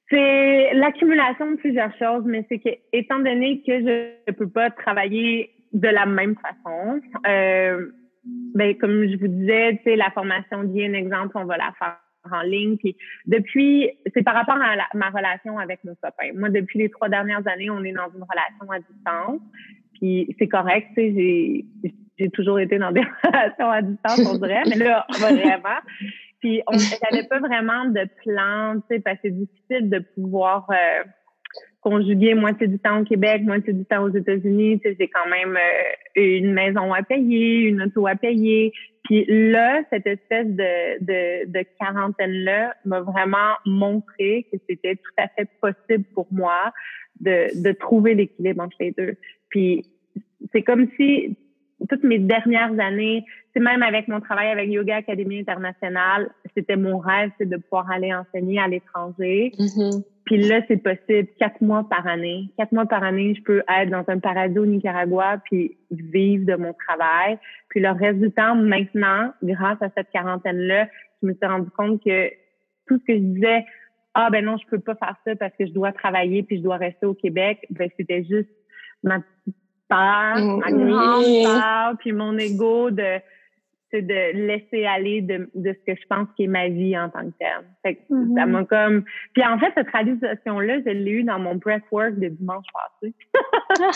c'est l'accumulation de plusieurs choses, mais c'est que, étant donné que je ne peux pas travailler de la même façon, euh, ben, comme je vous disais, tu la formation un exemple, on va la faire en ligne. Puis depuis, c'est par rapport à ma relation avec mon copain. Moi, depuis les trois dernières années, on est dans une relation à distance. Puis c'est correct, tu sais, j'ai, j'ai toujours été dans des relations à distance, on dirait, mais là, vraiment. Puis on n'avait pas vraiment de plan, tu sais, parce que c'est difficile de pouvoir euh, conjuguer moitié du temps au Québec, moitié du temps aux États-Unis. Tu sais, j'ai quand même euh, une maison à payer, une auto à payer. Puis là, cette espèce de, de, de quarantaine-là m'a vraiment montré que c'était tout à fait possible pour moi de, de trouver l'équilibre entre les deux. Puis c'est comme si toutes mes dernières années, c'est même avec mon travail avec Yoga Académie Internationale, c'était mon rêve, c'est de pouvoir aller enseigner à l'étranger. Mm-hmm. Puis là, c'est possible, quatre mois par année. Quatre mois par année, je peux être dans un paradis au Nicaragua puis vivre de mon travail. Puis le reste du temps, maintenant, grâce à cette quarantaine-là, je me suis rendu compte que tout ce que je disais, ah ben non, je peux pas faire ça parce que je dois travailler puis je dois rester au Québec, ben c'était juste ma peur, ma grande peur, puis mon ego de c'est de laisser aller de, de, ce que je pense qui est ma vie en tant que telle. Fait que mm-hmm. ça m'a comme... Puis en fait, cette réalisation-là, je l'ai eue dans mon breathwork de dimanche passé.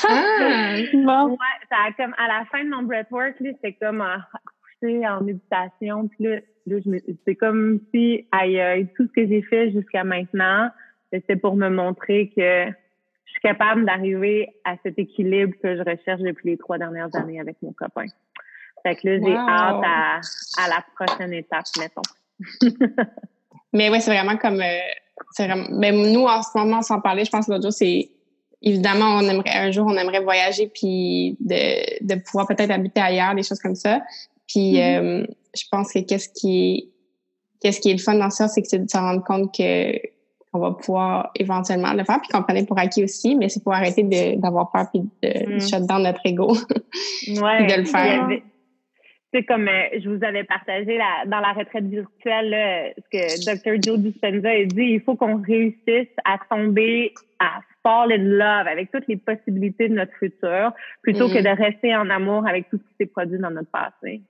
ah, bon. Ouais, ça a comme, à la fin de mon breathwork, là, c'était comme en, en méditation. Puis là, là c'est comme si, aïe, tout ce que j'ai fait jusqu'à maintenant, c'était pour me montrer que je suis capable d'arriver à cet équilibre que je recherche depuis les trois dernières années avec mon copain. Fait que là, j'ai hâte à, à, la prochaine étape, mettons. Mais oui, c'est vraiment comme. Euh, vraiment, ben, nous, en ce moment, sans parler, je pense que l'autre jour, c'est. Évidemment, on aimerait un jour, on aimerait voyager puis de, de pouvoir peut-être habiter ailleurs, des choses comme ça. Puis mm-hmm. euh, je pense que qu'est-ce qui qu'est-ce qui est le fun dans ça, c'est que c'est de se rendre compte que on va pouvoir éventuellement le faire, puis qu'on prenait pour acquis aussi, mais c'est pour arrêter d'avoir peur puis de mm. shut down notre ego. ouais, de le faire c'est comme euh, je vous avais partagé dans la retraite virtuelle ce que Dr. Joe Dispenza a dit, il faut qu'on réussisse à tomber, à fall in love avec toutes les possibilités de notre futur, plutôt que mm. de rester en amour avec tout ce qui s'est produit dans notre passé.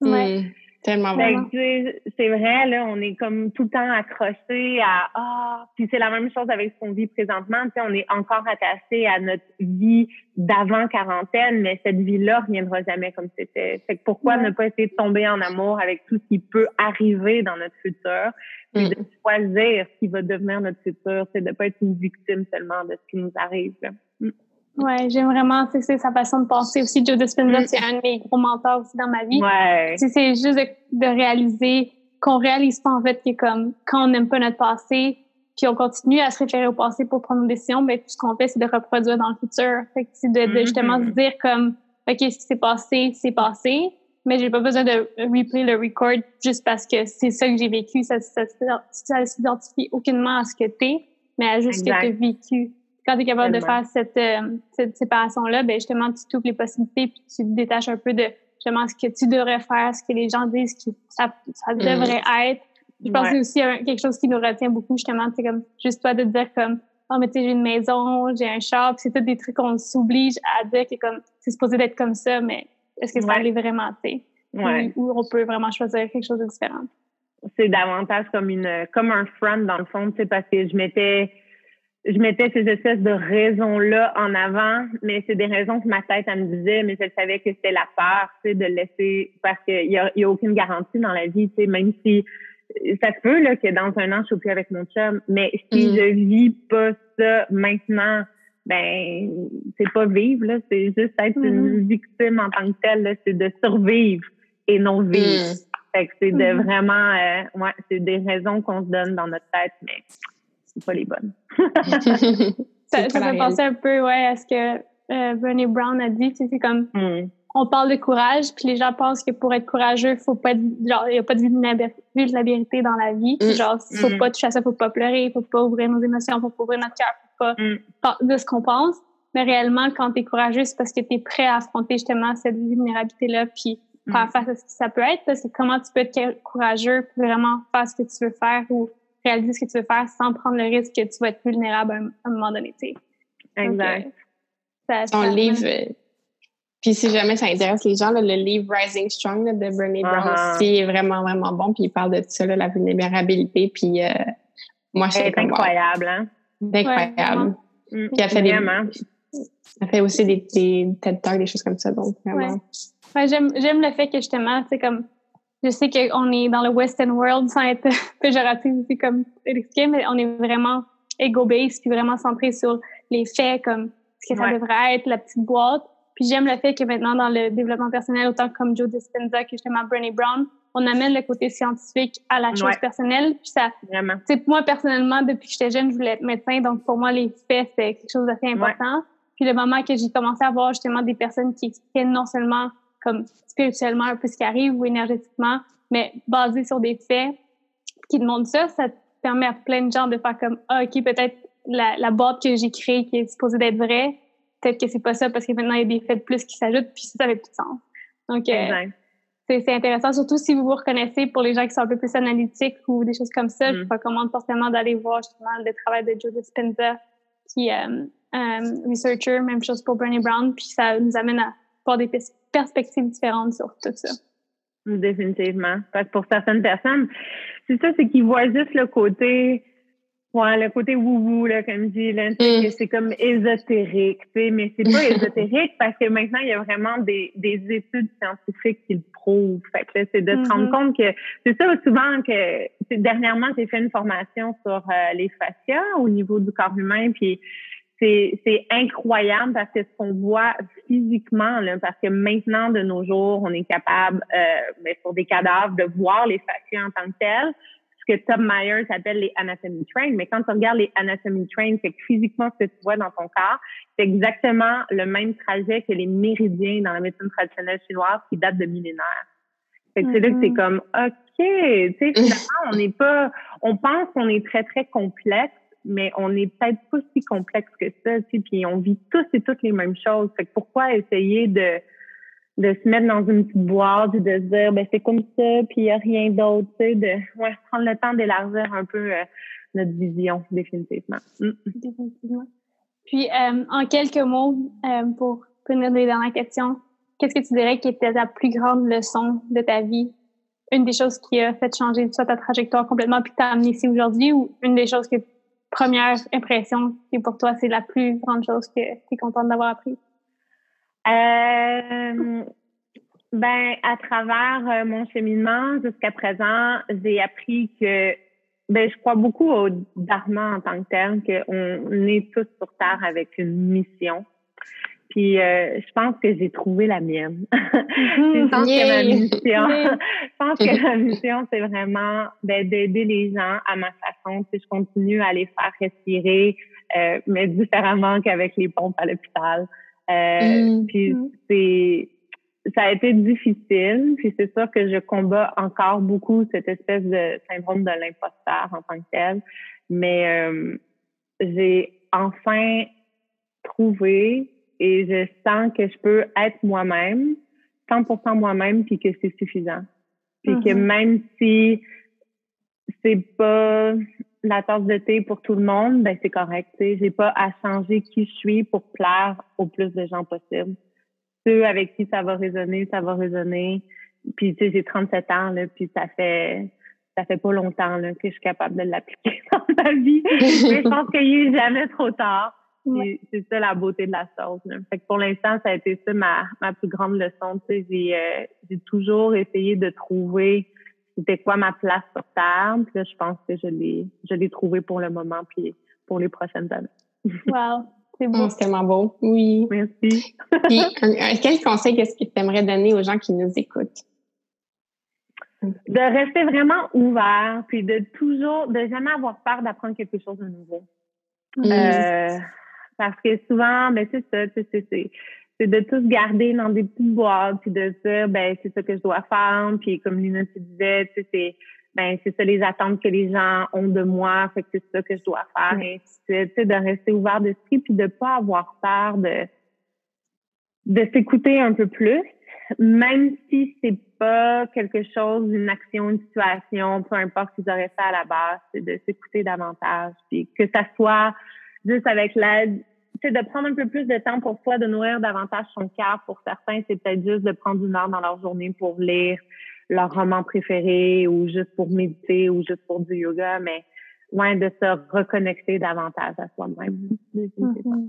Ouais. Tellement C'est vrai, là, on est comme tout le temps accroché à ah, puis c'est la même chose avec ce qu'on vit présentement. Tu sais, on est encore attaché à notre vie d'avant quarantaine, mais cette vie-là reviendra jamais comme c'était. Fait que pourquoi ne pas essayer de tomber en amour avec tout ce qui peut arriver dans notre futur, puis de mm. choisir ce qui va devenir notre futur, c'est de pas être une victime seulement de ce qui nous arrive. Mm. Ouais, j'aime vraiment, c'est sa façon de penser aussi. Joe Dispenza, mm. c'est un de mes gros mentors aussi dans ma vie. Ouais. C'est juste de, de réaliser qu'on réalise pas en fait que comme quand on n'aime pas notre passé, puis on continue à se référer au passé pour prendre nos décisions, ben tout ce qu'on fait c'est de reproduire dans le futur. Fait que c'est de, de, justement se mm-hmm. dire comme ok ce qui s'est passé c'est passé, mais j'ai pas besoin de replay le record juste parce que c'est ça que j'ai vécu. Ça, ça, ça, s'identifie aucunement à ce que t'es, mais à juste ce que tu as vécu quand tu es capable de faire cette, euh, cette séparation-là, ben justement, tu trouves les possibilités puis tu te détaches un peu de justement ce que tu devrais faire, ce que les gens disent que ça, ça mm. devrait être. Je pense que c'est aussi quelque chose qui nous retient beaucoup, justement, c'est comme juste toi de dire comme Oh, mais tu sais, j'ai une maison, j'ai un shop, c'est tout des trucs qu'on s'oblige à dire que comme c'est supposé d'être comme ça, mais est-ce que ça ouais. vraiment, tu sais? Ou, on peut vraiment choisir quelque chose de différent. C'est davantage comme une comme un front dans le fond, tu sais, parce que je m'étais je mettais ces espèces de raisons-là en avant, mais c'est des raisons que ma tête, elle me disait, mais je savais que c'était la peur, tu sais, de laisser, parce qu'il y a, y a aucune garantie dans la vie, tu sais, même si ça se peut, là, que dans un an, je suis plus avec mon chum, mais si mm. je vis pas ça maintenant, ben, c'est pas vivre, là, c'est juste être une mm. victime en tant que telle, c'est de survivre et non vivre. Mm. Fait que c'est de vraiment, euh, ouais, c'est des raisons qu'on se donne dans notre tête, mais c'est pas les bonnes. ça, ça fait penser un peu ouais, à ce que euh, Bernie Brown a dit. C'est comme hmm. on parle de courage, puis les gens pensent que pour être courageux, faut pas être, genre, il n'y a pas de vulnérabilité dans la vie. Mm. Genre, il faut hmm. pas toucher à ça, faut pas pleurer, faut pas ouvrir nos émotions, faut pas ouvrir notre cœur, faut pas mm. de ce qu'on pense. Mais réellement, quand tu es courageux, c'est parce que tu es prêt à affronter justement cette vulnérabilité-là, puis faire face à ce que ça peut être. C'est comment tu peux être courageux pour vraiment faire ce que tu veux faire ou réaliser ce que tu veux faire sans prendre le risque que tu vas être vulnérable à un, moment donné. Exact. Ton livre, Puis si jamais ça intéresse les gens, le livre Rising Strong de Bernie Brown uh-huh. aussi est vraiment, vraiment bon. Puis il parle de tout ça, la vulnérabilité. Puis euh, moi, je C'est incroyable, hein? Incroyable. puis elle fait, des, elle fait aussi des, des TED Talks, des choses comme ça. Donc, vraiment. Ouais. j'aime, j'aime le fait que justement, c'est comme je sais qu'on est dans le Western world sans être péjoratif aussi comme risqué, mais on est vraiment ego-based puis vraiment centré sur les faits comme ce que ça devrait être, la petite boîte. Puis j'aime le fait que maintenant, dans le développement personnel, autant comme Joe Dispenza que justement Brené Brown, on amène le côté scientifique à la chose personnelle. Puis ça, Vraiment. moi, personnellement, depuis que j'étais jeune, je voulais être médecin. Donc, pour moi, les faits, c'est quelque chose d'assez important. Puis le moment que j'ai commencé à voir justement des personnes qui expliquaient non seulement comme spirituellement un peu ce qui arrive ou énergétiquement, mais basé sur des faits qui demandent ça, ça permet à plein de gens de faire comme, ah, OK, peut-être la, la boîte que j'ai créée qui est supposée d'être vraie, peut-être que c'est pas ça parce que maintenant il y a des faits de plus qui s'ajoutent puis ça n'avait plus de sens. Donc euh, c'est intéressant, surtout si vous vous reconnaissez pour les gens qui sont un peu plus analytiques ou des choses comme ça. Je mm. vous recommande forcément d'aller voir justement le travail de Joe Dispenza qui est euh, euh, researcher, même chose pour Bernie Brown, puis ça nous amène à avoir des perspectives différentes sur tout ça. Définitivement. Parce que pour certaines personnes, c'est ça, c'est qu'ils voient juste le côté Ouais, le côté wou-wou, là, comme je dis, là, mm. c'est comme ésotérique, tu sais, mais c'est pas ésotérique parce que maintenant, il y a vraiment des, des études scientifiques qui le prouvent. Fait que c'est de se rendre mm-hmm. compte que c'est ça souvent que dernièrement, j'ai fait une formation sur euh, les fascias au niveau du corps humain, puis c'est incroyable parce que ce qu'on voit physiquement, là, parce que maintenant, de nos jours, on est capable, euh, ben, sur des cadavres, de voir les fascias en tant que tels ce que Tom Myers appelle les anatomy trains. Mais quand tu regardes les anatomy trains, c'est que physiquement ce que tu vois dans ton corps, c'est exactement le même trajet que les méridiens dans la médecine traditionnelle chinoise qui date de millénaires. Fait que c'est là que c'est mm-hmm. comme, OK, tu sais, finalement, on n'est pas, on pense qu'on est très, très complexe, mais on n'est peut-être pas si complexe que ça, tu sais, puis on vit tous et toutes les mêmes choses. Fait que pourquoi essayer de, de se mettre dans une petite boîte et de se dire ben c'est comme ça puis il n'y a rien d'autre tu sais de ouais, prendre le temps d'élargir un peu euh, notre vision définitivement mm. définitivement puis euh, en quelques mots euh, pour finir les dernières questions qu'est-ce que tu dirais qui était ta plus grande leçon de ta vie? Une des choses qui a fait changer soit ta trajectoire complètement puis t'a amené ici aujourd'hui ou une des choses que première impression qui pour toi c'est la plus grande chose que tu es contente d'avoir appris? Euh, ben, à travers euh, mon cheminement jusqu'à présent, j'ai appris que ben, je crois beaucoup au dharma en tant que tel, qu'on est tous sur Terre avec une mission. Puis euh, je pense que j'ai trouvé la mienne. je pense que ma mission, je pense que ma mission, c'est vraiment ben, d'aider les gens à ma façon. Puis je continue à les faire respirer, euh, mais différemment qu'avec les pompes à l'hôpital. Euh, mm. Puis c'est ça a été difficile, puis c'est sûr que je combats encore beaucoup cette espèce de syndrome de l'imposteur en tant que tel. Mais euh, j'ai enfin trouvé et je sens que je peux être moi-même, 100% moi-même, puis que c'est suffisant. Puis que mm-hmm. même si c'est pas la tasse de thé pour tout le monde, ben c'est correct. J'ai pas à changer qui je suis pour plaire au plus de gens possible. Ceux avec qui ça va résonner, ça va résonner. Puis tu sais, j'ai 37 ans là, puis ça fait ça fait pas longtemps là, que je suis capable de l'appliquer dans ma vie. je pense qu'il est jamais trop tard. C'est ça la beauté de la chose. Fait que pour l'instant, ça a été ça ma, ma plus grande leçon. Tu sais, j'ai euh, j'ai toujours essayé de trouver c'était quoi ma place sur Terre. Puis là, je pense que je l'ai, je l'ai trouvé pour le moment, puis pour les prochaines années. Wow, c'est beau. c'est tellement beau. Oui. Merci. puis, quel conseil est-ce que tu aimerais donner aux gens qui nous écoutent? De rester vraiment ouvert, puis de toujours, de jamais avoir peur d'apprendre quelque chose de nouveau. Mm. Euh, parce que souvent, ben c'est ça, c'est c'est de tous garder dans des petites boîtes puis de dire ben c'est ça que je dois faire. Puis comme Lina te disait tu sais c'est ben c'est ça les attentes que les gens ont de moi fait que c'est ça que je dois faire et tu sais de rester ouvert d'esprit puis de pas avoir peur de de s'écouter un peu plus même si c'est pas quelque chose une action une situation peu importe ce qu'ils auraient fait à la base c'est de s'écouter davantage puis que ça soit juste avec l'aide de prendre un peu plus de temps pour soi, de nourrir davantage son cœur. Pour certains, c'est peut-être juste de prendre une heure dans leur journée pour lire leur roman préféré ou juste pour méditer ou juste pour du yoga, mais loin de se reconnecter davantage à soi-même. Mm-hmm.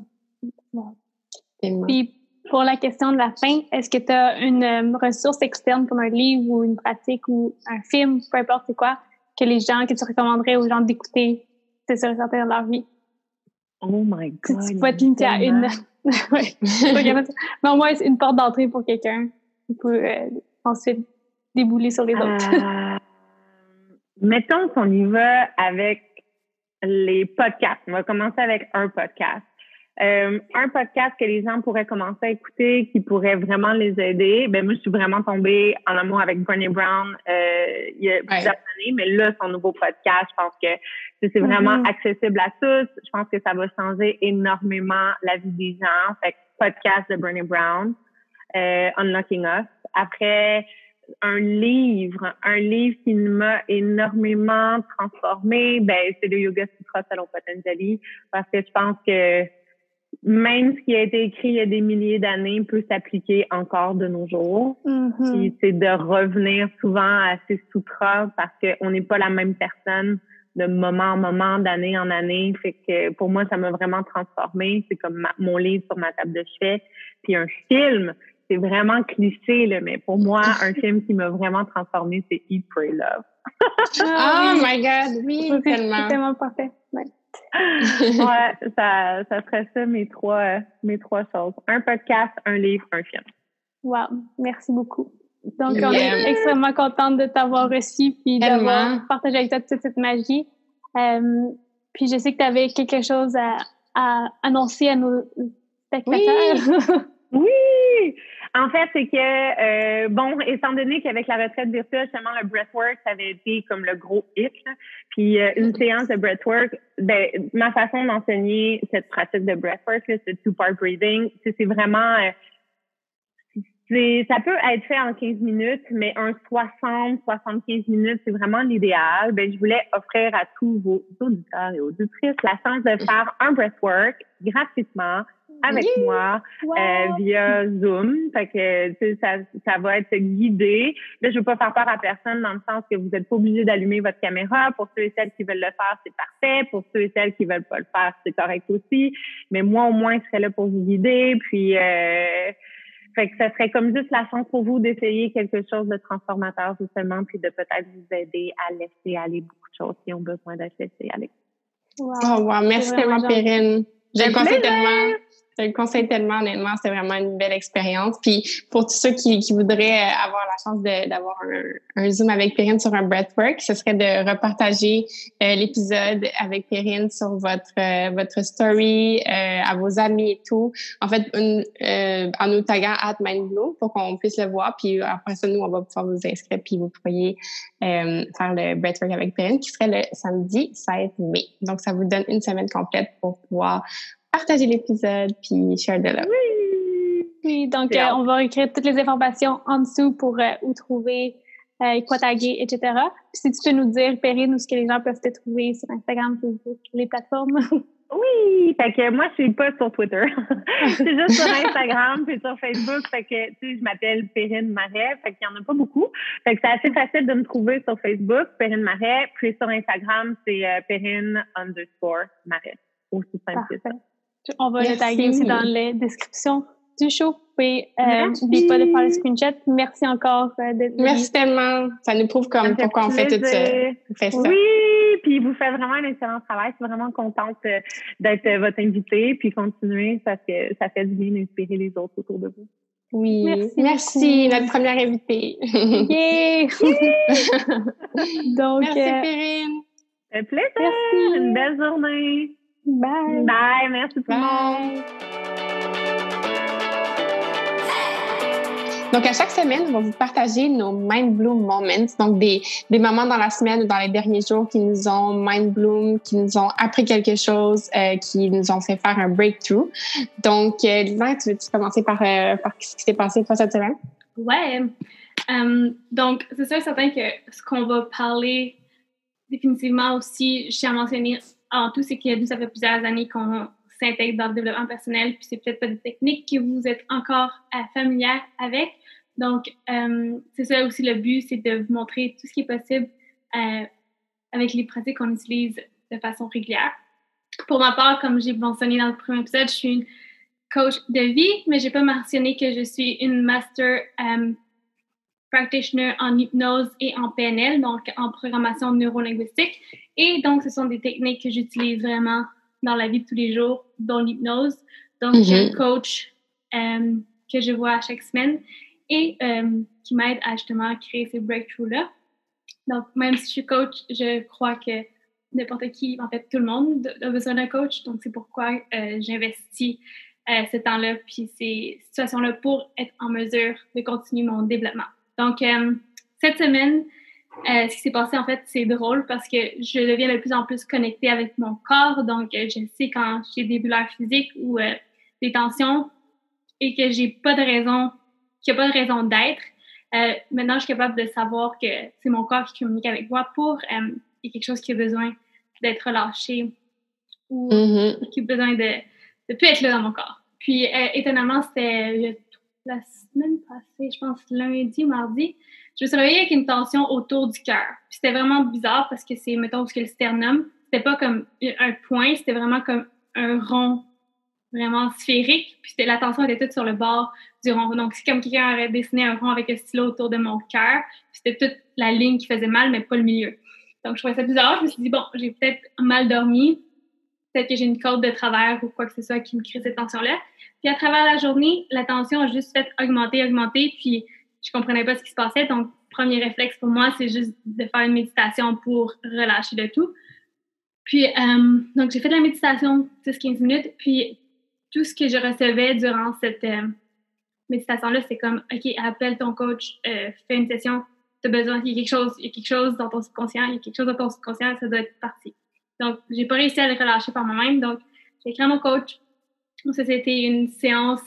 Puis pour la question de la fin, est-ce que tu as une euh, ressource externe comme un livre ou une pratique ou un film, peu importe c'est quoi, que les gens, que tu recommanderais aux gens d'écouter, c'est sur certains dans leur vie? Oh my God! Tu peux te limiter à une. Mais au moins, c'est une porte d'entrée pour quelqu'un qui peut euh, ensuite débouler sur les autres. Euh, mettons qu'on y va avec les podcasts. On va commencer avec un podcast. Euh, un podcast que les gens pourraient commencer à écouter, qui pourrait vraiment les aider. Ben moi, je suis vraiment tombée en amour avec Bernie Brown euh, il y a plusieurs années, mais là, son nouveau podcast, je pense que c'est vraiment mm-hmm. accessible à tous. Je pense que ça va changer énormément la vie des gens. Fait podcast de Bernie Brown, euh, Unlocking Us. Après, un livre, un livre qui m'a énormément transformé, ben c'est le Yoga Sutra selon Patanjali, parce que je pense que même ce qui a été écrit il y a des milliers d'années peut s'appliquer encore de nos jours. Mm-hmm. c'est de revenir souvent à ces sutras parce qu'on n'est pas la même personne de moment en moment, d'année en année. Fait que pour moi, ça m'a vraiment transformé. C'est comme mon livre sur ma table de chevet. Puis un film, c'est vraiment cliché, là, mais pour moi, un film qui m'a vraiment transformé, c'est Eat, Pray, Love. oh my God, oui, tellement. C'est tellement parfait. Ouais. Ouais, ça, ça serait ça mes trois, mes trois choses. Un podcast, un livre, un film. Wow, merci beaucoup. Donc, on est extrêmement contente de t'avoir reçu puis d'avoir partagé avec toi toute cette magie. Euh, puis je sais que tu avais quelque chose à, à, annoncer à nos spectateurs. Oui, oui! En fait, c'est que, euh, bon, étant donné qu'avec la retraite virtuelle, seulement le breathwork, ça avait été comme le gros hit. Puis euh, une séance de breathwork, ben, ma façon d'enseigner cette pratique de breathwork, c'est two-part breathing. C'est vraiment... Euh, ça peut être fait en 15 minutes, mais un 60, 75 minutes, c'est vraiment l'idéal. Ben, je voulais offrir à tous vos auditeurs et auditrices la chance de faire un breathwork gratuitement avec moi euh, via Zoom. Fait que ça, ça va être guidé. Là, je veux pas faire peur à personne dans le sens que vous n'êtes pas obligé d'allumer votre caméra. Pour ceux et celles qui veulent le faire, c'est parfait. Pour ceux et celles qui veulent pas le faire, c'est correct aussi. Mais moi, au moins, je serai là pour vous guider. Puis euh, fait que ça serait comme juste la chance pour vous d'essayer quelque chose de transformateur justement, puis de peut-être vous aider à laisser aller beaucoup de choses qui ont besoin d'être laissées aller. Wow. Oh, wow. Merci tellement, Perrine. J'ai tellement. Je le conseille tellement, honnêtement, c'est vraiment une belle expérience. Puis pour tous ceux qui, qui voudraient euh, avoir la chance d'avoir un, Zoom avec Perrine sur un breathwork, ce serait de repartager euh, l'épisode avec Perrine sur votre euh, votre story, à vos amis et tout. En fait, en nous taguant at MindBloom pour qu'on puisse le voir. Puis après ça, nous, on va pouvoir vous inscrire puis vous pourriez faire le breathwork avec Perrine qui serait le samedi 16 mai. Donc, ça vous donne une semaine complète pour pouvoir partager l'épisode puis share de là. Oui. donc euh, on va écrire toutes les informations en dessous pour euh, où trouver, euh, quoi taguer, etc. Puis si tu peux nous dire, Perrine, où ce que les gens peuvent te trouver sur Instagram, Facebook, les plateformes? Oui, fait que moi, je suis pas sur Twitter. c'est juste sur Instagram puis sur Facebook. Fait que, tu sais, je m'appelle Perrine Marais. Fait qu'il y en a pas beaucoup. Fait que c'est assez facile de me trouver sur Facebook, Perrine Marais. Puis sur Instagram, c'est Perrine underscore Marais. Aussi simple que ça. On va le taguer aussi dans les descriptions du show. Puis, euh, n'oubliez pas de faire le screenshot. Merci encore euh, d'être Merci tellement. Ça nous prouve comme pourquoi on fait tout ça. Fait ça. Oui, puis vous faites vraiment un excellent travail. Je suis vraiment contente euh, d'être euh, votre invitée. Puis continuer parce que ça fait du bien d'inspirer les autres autour de vous. Oui, merci, merci notre première invitée. Yeah. Donc, merci, Perrine. Un plaisir. Merci. Une belle journée. Bye. Bye. Merci tout le monde. Donc, à chaque semaine, on va vous partager nos Mind Bloom Moments, donc des, des moments dans la semaine ou dans les derniers jours qui nous ont Mind Bloom, qui nous ont appris quelque chose, euh, qui nous ont fait faire un breakthrough. Donc, euh, Lisa, tu veux-tu commencer par, euh, par ce qui s'est passé toi cette semaine? Ouais. Um, donc, c'est sûr certain que ce qu'on va parler définitivement aussi, je tiens à mentionner en tout, c'est que nous, ça fait plusieurs années qu'on s'intègrent dans le développement personnel, puis c'est peut-être pas des techniques que vous êtes encore euh, familière avec. Donc, euh, c'est ça aussi le but, c'est de vous montrer tout ce qui est possible euh, avec les pratiques qu'on utilise de façon régulière. Pour ma part, comme j'ai mentionné dans le premier épisode, je suis une coach de vie, mais j'ai pas mentionné que je suis une master practitioner en hypnose et en PNL, donc en programmation neurolinguistique. Et donc, ce sont des techniques que j'utilise vraiment dans la vie de tous les jours, dont l'hypnose. Donc, j'ai un mm-hmm. coach euh, que je vois chaque semaine et euh, qui m'aide à justement créer ces breakthroughs-là. Donc, même si je suis coach, je crois que n'importe qui, en fait, tout le monde a besoin d'un coach. Donc, c'est pourquoi euh, j'investis ce temps-là, puis ces situations-là pour être en mesure de continuer mon développement. Donc, euh, cette semaine, euh, ce qui s'est passé, en fait, c'est drôle parce que je deviens de plus en plus connectée avec mon corps. Donc, euh, je sais quand j'ai des douleurs physiques ou des tensions et que j'ai pas de raison, qu'il n'y a pas de raison d'être. maintenant, je suis capable de savoir que c'est mon corps qui communique avec moi pour y a quelque chose qui a besoin d'être relâché ou mm-hmm. qui a besoin de ne plus être là dans mon corps. Puis, étonnamment, c'était la semaine passée, je pense lundi ou mardi, je me suis réveillée avec une tension autour du cœur. C'était vraiment bizarre parce que c'est, mettons, ce que le sternum, c'était pas comme un point, c'était vraiment comme un rond vraiment sphérique. Puis la tension était toute sur le bord du rond. Donc, c'est comme quelqu'un aurait dessiné un rond avec un stylo autour de mon cœur. C'était toute la ligne qui faisait mal, mais pas le milieu. Donc, je trouvais ça bizarre. Je me suis dit, bon, j'ai peut-être mal dormi. Peut-être que j'ai une corde de travers ou quoi que ce soit qui me crée cette tension-là. Puis à travers la journée, la tension a juste fait augmenter, augmenter, puis je comprenais pas ce qui se passait. Donc, premier réflexe pour moi, c'est juste de faire une méditation pour relâcher le tout. Puis, euh, donc, j'ai fait de la méditation 10-15 minutes, puis tout ce que je recevais durant cette euh, méditation-là, c'est comme, OK, appelle ton coach, euh, fais une session, tu as besoin, il y a quelque chose, il y a quelque chose dans ton subconscient, il y a quelque chose dans ton subconscient, ça doit être parti. Donc, j'ai pas réussi à le relâcher par moi-même, donc j'ai écrit à mon coach, ça, c'était une séance.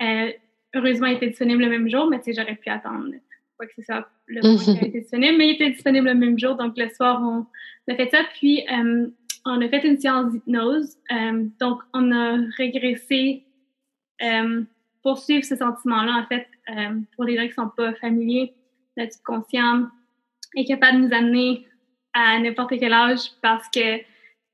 Euh, heureusement, elle était disponible le même jour, mais tu sais, j'aurais pu attendre quoi que ce soit le moment qu'elle était disponible, mais il était disponible le même jour. Donc, le soir, on a fait ça. Puis, euh, on a fait une séance d'hypnose. Euh, donc, on a régressé pour suivre ce sentiment-là, en fait, pour les gens qui ne sont pas familiers, notre subconscient est capable de nous amener à n'importe quel âge parce que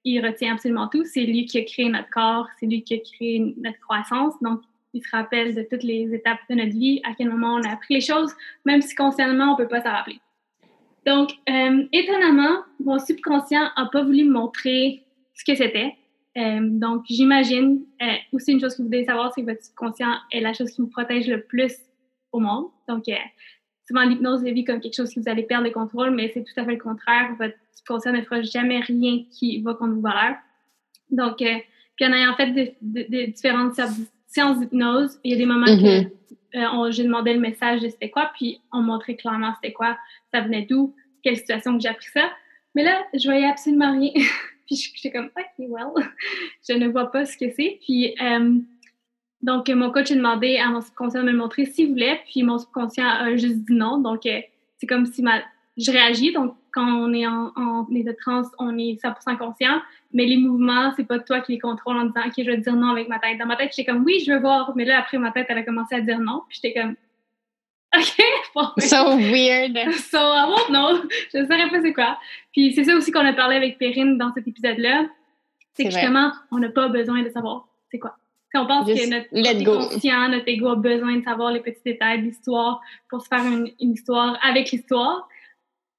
il retient absolument tout. C'est lui qui a créé notre corps, c'est lui qui a créé notre croissance. Donc, il se rappelle de toutes les étapes de notre vie, à quel moment on a appris les choses, même si consciemment, on ne peut pas s'en rappeler. Donc, euh, étonnamment, mon subconscient n'a pas voulu me montrer ce que c'était. Euh, donc, j'imagine, euh, aussi une chose que vous devez savoir, c'est que votre subconscient est la chose qui vous protège le plus au monde. Donc, souvent l'hypnose est vue comme quelque chose que vous allez perdre le contrôle, mais c'est tout à fait le contraire. Votre subconscient ne fera jamais rien qui va contre vos valeurs. Donc, euh, puis en ayant fait des différentes séances d'hypnose, il y a des moments mm-hmm. que euh, j'ai demandé le message de c'était quoi, puis on montrait clairement c'était quoi, ça venait d'où, quelle situation que j'ai appris ça. Mais là, je voyais absolument rien. puis j'étais comme, OK, well, je ne vois pas ce que c'est. Puis euh, donc, mon coach a demandé à mon subconscient de me le montrer s'il voulait, puis mon subconscient a juste dit non. Donc, euh, c'est comme si ma... je réagis. Donc, quand on est en, en état de transe, on est 100% conscient, mais les mouvements, c'est pas toi qui les contrôles en disant, OK, je vais dire non avec ma tête. Dans ma tête, j'étais comme, oui, je veux voir. Mais là, après, ma tête, elle a commencé à dire non. Puis j'étais comme, OK. Bon, so weird. So, I won't know. Je ne saurais pas c'est quoi. Puis c'est ça aussi qu'on a parlé avec Perrine dans cet épisode-là. C'est que justement, on n'a pas besoin de savoir c'est quoi on pense que notre, conscient, notre ego a besoin de savoir les petits détails de l'histoire pour se faire une, histoire avec l'histoire,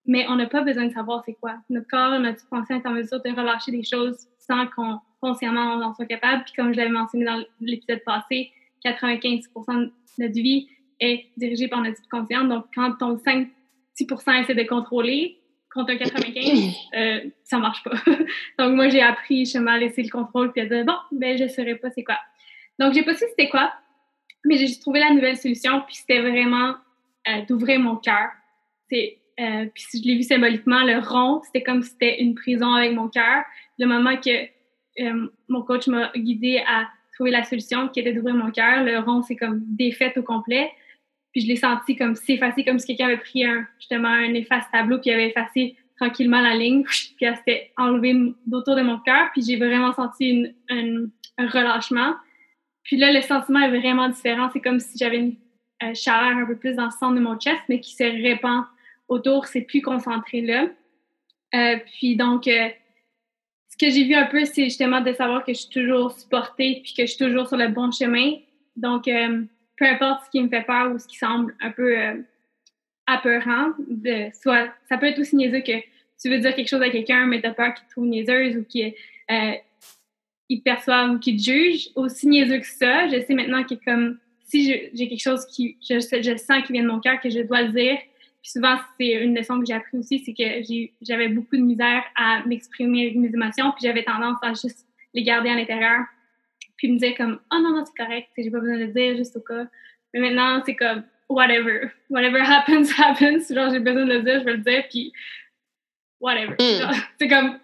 mais on n'a pas besoin de savoir c'est quoi. Notre corps, notre subconscient est en mesure de relâcher des choses sans qu'on consciemment on en soit capable. Puis comme je l'avais mentionné dans l'épisode passé, 95% de notre vie est dirigée par notre subconscient. Donc quand ton 5 6 essaie de contrôler, contre un 95%, euh, ça marche pas. Donc, moi, j'ai appris justement à laisser le contrôle puis à dire, bon, ben, je saurais pas c'est quoi. Donc, j'ai pas su c'était quoi, mais j'ai juste trouvé la nouvelle solution, puis c'était vraiment euh, d'ouvrir mon cœur. Euh, puis je l'ai vu symboliquement, le rond, c'était comme si c'était une prison avec mon cœur. Le moment que euh, mon coach m'a guidé à trouver la solution, qui était d'ouvrir mon cœur, le rond, c'est comme défait au complet. Puis je l'ai senti comme si effacé, comme si quelqu'un avait pris un, justement un efface tableau, puis avait effacé tranquillement la ligne, puis elle s'était enlevée d'autour de mon cœur. Puis j'ai vraiment senti une un relâchement. Puis là, le sentiment est vraiment différent. C'est comme si j'avais une euh, chaleur un peu plus dans le centre de mon chest, mais qui se répand autour. C'est plus concentré là. Euh, puis donc, euh, ce que j'ai vu un peu, c'est justement de savoir que je suis toujours supportée puis que je suis toujours sur le bon chemin. Donc, peu importe ce qui me fait peur ou ce qui semble un peu apeurant, de, soit, ça peut être aussi niaiseux que tu veux dire quelque chose à quelqu'un, mais tu as peur qu'il te trouve niaiseuse ou qu'il euh, te perçoive ou qu'il te juge. Aussi niaiseux que ça, je sais maintenant que comme si j'ai quelque chose qui, je, je sens qui vient de mon cœur, que je dois le dire. Puis souvent, c'est une leçon que j'ai appris aussi, c'est que j'avais beaucoup de misère à m'exprimer avec mes émotions, puis j'avais tendance à juste les garder à l'intérieur, puis me dire comme « Oh non, non, c'est correct, j'ai pas besoin de le dire, juste au cas. » Mais maintenant, c'est comme « Whatever. Whatever happens, happens. » Genre, j'ai besoin de le dire, je vais le dire, puis whatever. Hmm. C'est comme,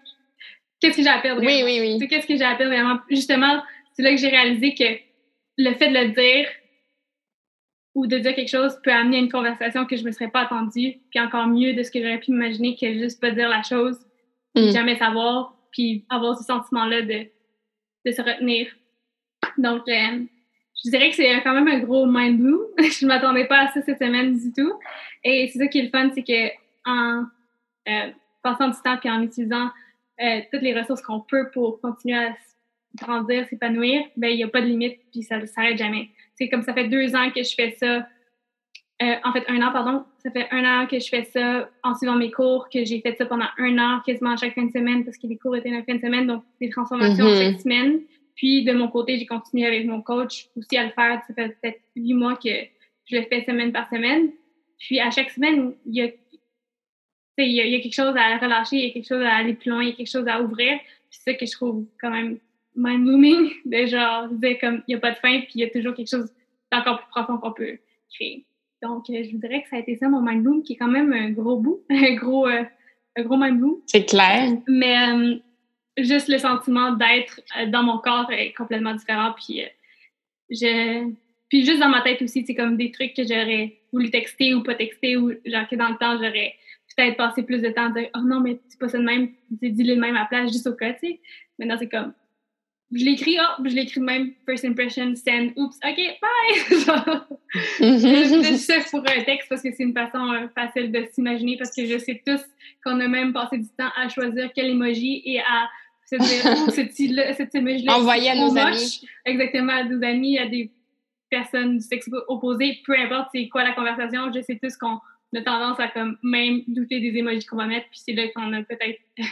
qu'est-ce que j'ai à perdre? Oui, oui, oui. C'est qu'est-ce que j'ai à perdre vraiment? Justement, c'est là que j'ai réalisé que le fait de le dire ou de dire quelque chose peut amener à une conversation que je me serais pas attendue, puis encore mieux de ce que j'aurais pu imaginer que juste pas dire la chose, mm. jamais savoir, puis avoir ce sentiment-là de, de se retenir. Donc, euh, je dirais que c'est quand même un gros mind blow. je ne m'attendais pas à ça cette semaine du tout. Et c'est ça qui est le fun, c'est que en euh, passant du temps puis en utilisant euh, toutes les ressources qu'on peut pour continuer à grandir, s'épanouir, ben il n'y a pas de limite puis ça ne s'arrête jamais. C'est comme ça fait deux ans que je fais ça. Euh, en fait, un an, pardon. Ça fait un an que je fais ça en suivant mes cours, que j'ai fait ça pendant un an, quasiment chaque fin de semaine, parce que les cours étaient la fin de semaine, donc des transformations mm-hmm. chaque semaine. Puis, de mon côté, j'ai continué avec mon coach aussi à le faire. Ça fait peut-être huit mois que je le fais semaine par semaine. Puis, à chaque semaine, il y a il y, a quelque chose à relâcher, il y a quelque chose à aller plus loin, il y a quelque chose à ouvrir. c'est ça que je trouve quand même mind-blooming, de genre, dire comme, il n'y a pas de fin, puis il y a toujours quelque chose d'encore plus profond qu'on peut créer. Donc, euh, je vous dirais que ça a été ça, mon mind-bloom, qui est quand même un gros bout, un gros, euh, un gros mind-bloom. C'est clair. Mais euh, juste le sentiment d'être dans mon corps est complètement différent, puis je... Puis juste dans ma tête aussi, c'est comme des trucs que j'aurais voulu texter ou pas texter, ou genre que dans le temps, j'aurais peut-être passer plus de temps à dire Oh non, mais c'est pas ça de même, dis-le de même à la place, juste au cas, tu sais. Maintenant, c'est comme je l'écris, oh, je l'écris de même, first impression, send, oups, ok, bye! je sais pour un texte parce que c'est une façon euh, facile de s'imaginer parce que je sais tous qu'on a même passé du temps à choisir quel emoji et à se dire, oh, cette, cette emoji-là. Envoyer à nos amis. Exactement, à nos amis, à des personnes du sexe opposé, peu importe c'est quoi la conversation, je sais tous qu'on on a tendance à comme même douter des émojis qu'on va mettre, puis c'est là qu'on a peut-être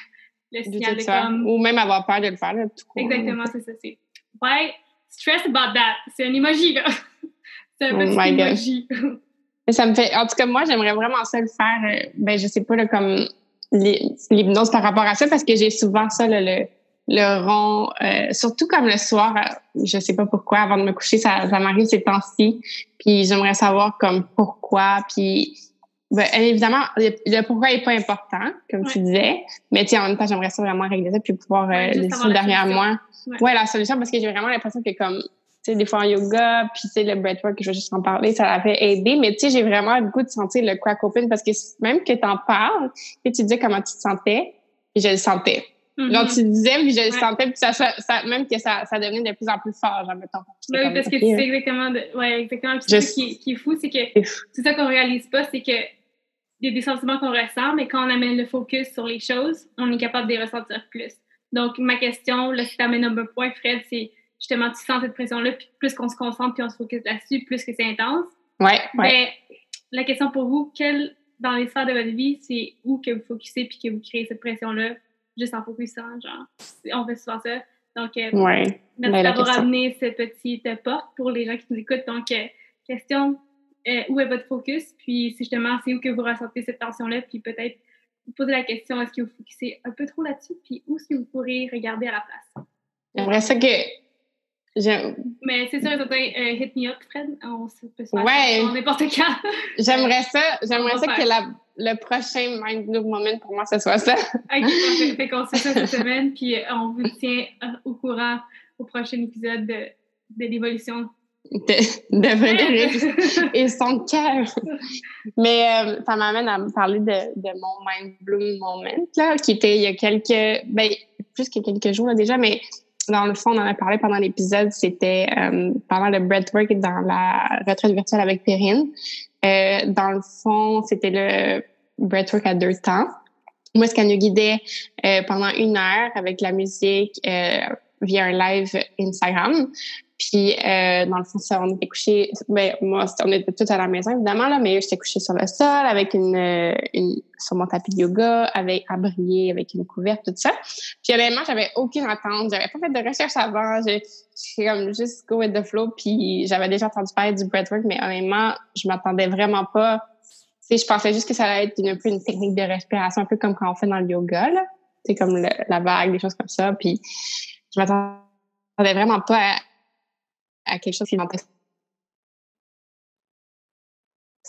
le signal de comme... Ou même avoir peur de le faire, tout Exactement, c'est ça. C'est Why stress about that? C'est un emoji, là. c'est un oh petit emoji. ça me fait... En tout cas, moi, j'aimerais vraiment ça le faire. Euh, ben, je sais pas, là, comme l'hypnose par rapport à ça, parce que j'ai souvent ça, le, le rond, euh, surtout comme le soir, euh, je sais pas pourquoi, avant de me coucher, ça, ça m'arrive ces temps-ci. Puis j'aimerais savoir comme pourquoi, puis ben, évidemment, le, pourquoi n'est pas important, comme tu disais, mais en même temps, j'aimerais ça vraiment régler ça puis pouvoir euh, laisser derrière moi. Ouais. la solution, parce que j'ai vraiment l'impression que comme, tu sais, des fois en yoga, puis tu sais, le breathwork, je vais juste en parler, ça avait aidé, mais tu sais, j'ai vraiment le goût de sentir le crack open parce que même que tu en parles, tu dis comment tu te sentais, et je le sentais. Mm-hmm. Donc, tu disais, puis je le sentais, puis ça, ça, même que ça, ça devenait de plus en plus fort, genre, mettons. Oui, parce que tu sais exactement, de, ouais, exactement. Puis ce qui, qui, est fou, c'est que c'est ça qu'on réalise pas, c'est que y a des sentiments qu'on ressent, mais quand on amène le focus sur les choses, on est capable de les ressentir plus. Donc, ma question, là, si tu amènes un point, Fred, c'est justement, tu sens cette pression-là, puis plus qu'on se concentre, puis on se focus là-dessus, plus que c'est intense. Ouais, ouais. Mais la question pour vous, quelle, dans les sphères de votre vie, c'est où que vous focussez, puis que vous créez cette pression-là, juste en focusant, genre, on fait souvent ça. Donc, euh, ouais. merci d'avoir amené cette petite porte pour les gens qui nous écoutent. Donc, euh, question, euh, où est votre focus, puis justement, c'est où que vous ressentez cette tension-là, puis peut-être vous poser la question, est-ce que vous focussez un peu trop là-dessus, puis où est-ce que vous pourrez regarder à la place? J'aimerais ça que... Mais c'est sûr, certain, euh, hit me up, Fred. On peut se ouais. n'importe quand. j'aimerais ça, j'aimerais ça que la, le prochain Mind Blue Moment pour moi, ce soit ça. OK, fait qu'on se fait ça cette semaine, puis euh, on vous tient au courant au prochain épisode de, de l'évolution de, de et son cœur. Mais euh, ça m'amène à parler de, de mon mind bloom moment, là, qui était il y a quelques, ben, plus que quelques jours là, déjà, mais dans le fond, on en a parlé pendant l'épisode, c'était euh, pendant le breathwork dans la retraite virtuelle avec Perrine. Euh, dans le fond, c'était le breathwork à deux temps. Moi, ce qu'elle nous guidait pendant une heure avec la musique via un live Instagram. Puis, euh, dans le fond, ça, on était couché. Ben, moi, on était tous à la maison, évidemment, là, mais j'étais couchée sur le sol avec une, euh, une, sur mon tapis de yoga, avec, briller, avec une couverte, tout ça. Puis, honnêtement, j'avais aucune attente. J'avais pas fait de recherche avant. J'ai comme juste go with the flow. Puis, j'avais déjà entendu parler du breathwork, mais honnêtement, je m'attendais vraiment pas. Tu sais, je pensais juste que ça allait être une, un peu une technique de respiration, un peu comme quand on fait dans le yoga, là. Tu sais, comme la vague, des choses comme ça. Puis, je m'attendais vraiment pas à à quelque chose qui m'intéresse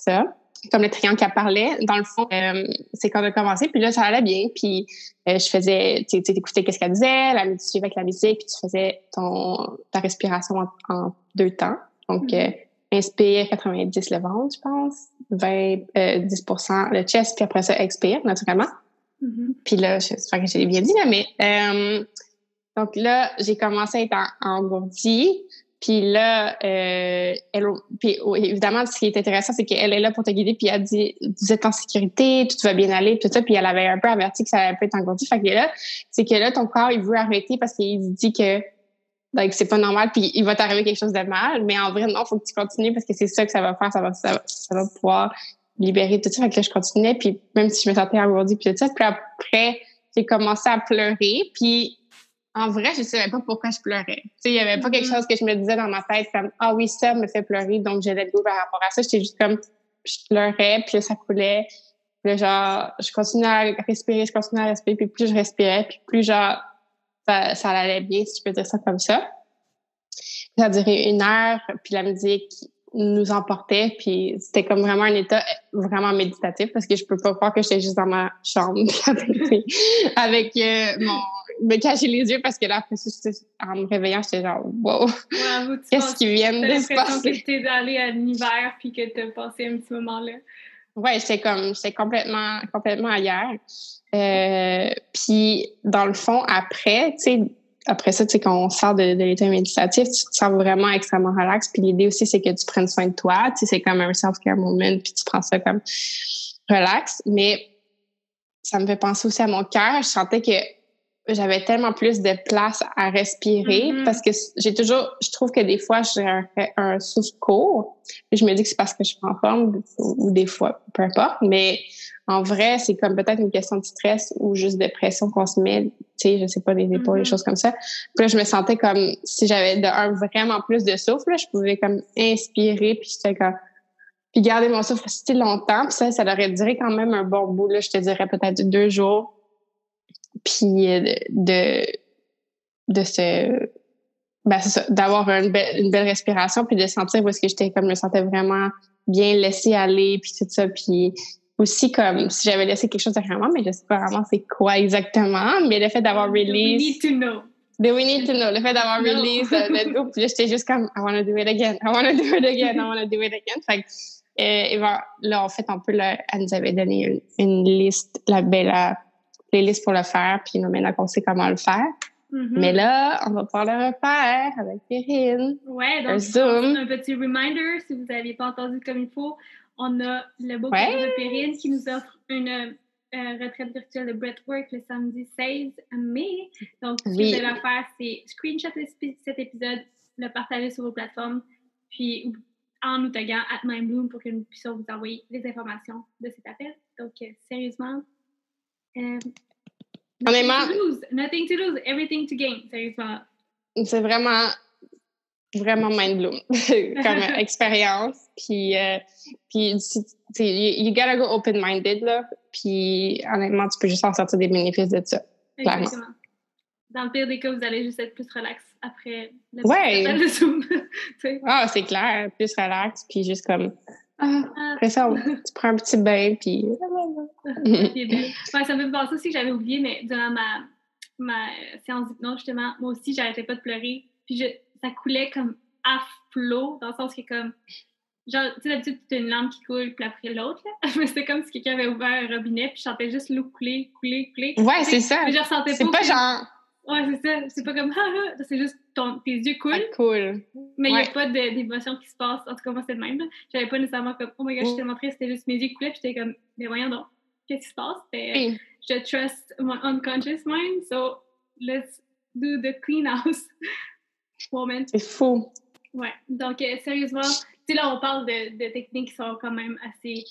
ça. Comme le triangle qu'elle parlait, dans le fond, euh, c'est quand on a commencé, puis là, ça allait bien. Puis euh, je faisais, tu sais, écoutais qu'est-ce qu'elle disait, la musique avec la musique, puis tu faisais ton, ta respiration en, deux temps. Donc, mm-hmm. euh, inspire 90 le ventre, je pense, 20, 10% le chest, puis après ça, expire, naturellement. Mm-hmm. Puis là, j'espère que j'ai bien dit, là, mais donc là, j'ai commencé à être en, engourdie. Puis là, euh, elle, puis, évidemment, ce qui est intéressant, c'est qu'elle est là pour te guider, puis elle dit, vous êtes en sécurité, tout va bien aller, tout ça, puis elle avait un peu averti que ça allait peut être engourdi. Fait que là, c'est que là, ton corps, il veut arrêter parce qu'il dit que like, c'est pas normal, puis il va t'arriver quelque chose de mal. Mais en vrai, non, faut que tu continues parce que c'est ça que ça va faire, ça va, ça va, pouvoir libérer tout ça. Fait que là, je continuais, puis même si je me sentais engourdie, puis tout ça, puis après, j'ai commencé à pleurer, puis en vrai, je savais pas pourquoi je pleurais. Tu sais, il y avait pas quelque mm-hmm. chose que je me disais dans ma tête comme ah oui ça me fait pleurer donc j'ai le goût par rapport à ça. J'étais juste comme je pleurais puis ça coulait. Puis genre je continuais à respirer, je continuais à respirer puis plus je respirais puis plus genre ça, ça allait bien si je peux dire ça comme ça. Ça a duré une heure puis la musique nous emportait puis c'était comme vraiment un état vraiment méditatif parce que je peux pas croire que j'étais juste dans ma chambre avec, avec euh, mon me cacher les yeux parce que là, après ça, en me réveillant, j'étais genre, wow, qu'est-ce qui vient de se passer? que t'es allé à l'hiver puis que t'as passé un petit moment là. Ouais, j'étais comme, j'étais complètement, complètement ailleurs. Euh, puis, dans le fond, après, tu sais, après ça, tu sais, quand on sort de, de l'état méditatif, tu te sens vraiment extrêmement relax. Puis l'idée aussi, c'est que tu prennes soin de toi. Tu sais, c'est comme un self-care moment, puis tu prends ça comme relax. Mais ça me fait penser aussi à mon cœur. Je sentais que j'avais tellement plus de place à respirer mm-hmm. parce que j'ai toujours, je trouve que des fois, j'ai un, un souffle court. je me dis que c'est parce que je suis en forme ou, des fois, peu importe. Mais en vrai, c'est comme peut-être une question de stress ou juste de pression qu'on se met, tu sais, je sais pas, les épaules, les mm-hmm. choses comme ça. Puis là, je me sentais comme si j'avais de un vraiment plus de souffle, je pouvais comme inspirer puis j'étais comme puis garder mon souffle si longtemps. Puis ça, ça aurait duré quand même un bon bout. Là, je te dirais peut-être deux jours puis euh, de de se ben d'avoir une belle, une belle respiration puis de sentir où est-ce que j'étais comme je me sentais vraiment bien laissée aller puis tout ça. Puis aussi comme si j'avais laissé quelque chose derrière moi mais je sais pas vraiment c'est quoi exactement mais le fait d'avoir release we need to know? The we need to know? Le fait d'avoir release uh, let go puis j'étais juste comme I want to do it again I want to do it again I want to do it again. Fait que, euh, là en fait un peu là, elle nous avait donné une, une liste la belle playlist pour le faire, puis maintenant qu'on sait comment le faire. Mm-hmm. Mais là, on va pouvoir le refaire avec Perrine. Ouais, donc un, petit reminder, si vous n'aviez pas entendu comme il faut, on a le beau ouais. de Perrine qui nous offre une euh, retraite virtuelle de breathwork le samedi 16 mai. Donc, ce que vous allez faire, c'est screenshot cet épisode, le partager sur vos plateformes, puis en nous taguant at MindBloom pour que nous puissions vous envoyer les informations de cet appel. Donc, euh, sérieusement, euh, Honnêtement. Nothing to lose, everything to gain, sérieusement. C'est vraiment, vraiment mind bloom comme expérience. Puis, euh, puis you, you, gotta go open-minded, là. Puis, honnêtement, tu peux juste en sortir des bénéfices de ça. Exactement. Dans le pire des cas, vous allez juste être plus relax après le, ouais. Zoom. ah, c'est clair. Plus relax, puis juste comme ah, après ça, tu prends un petit bain, puis. ouais, ça me fait penser aussi que j'avais oublié, mais durant ma, ma séance d'hypnose, justement, moi aussi, j'arrêtais pas de pleurer. Puis je, ça coulait comme à flot, dans le sens que, comme. Genre, tu sais, d'habitude, tu as une lampe qui coule, puis après l'autre, là. Mais c'était comme si quelqu'un avait ouvert un robinet, puis je sentais juste l'eau couler, couler, couler. Ouais, c'est ça. Mais je ressentais pas. C'est pas genre Ouais, c'est ça. C'est pas comme, ah, ah, c'est juste ton, tes yeux coulent. Ah, cool. Mais il n'y a pas d'émotion qui se passe. En tout cas, moi, c'est le même. J'avais pas nécessairement comme, oh my gosh, je suis tellement triste. C'était juste mes yeux coulaient. Puis j'étais comme, mais voyons donc, qu'est-ce qui se passe? Oui. Je trust my unconscious mind. So let's do the clean house moment. C'est fou. Ouais. Donc, euh, sérieusement, tu sais, là, on parle de, de techniques qui sont quand même assez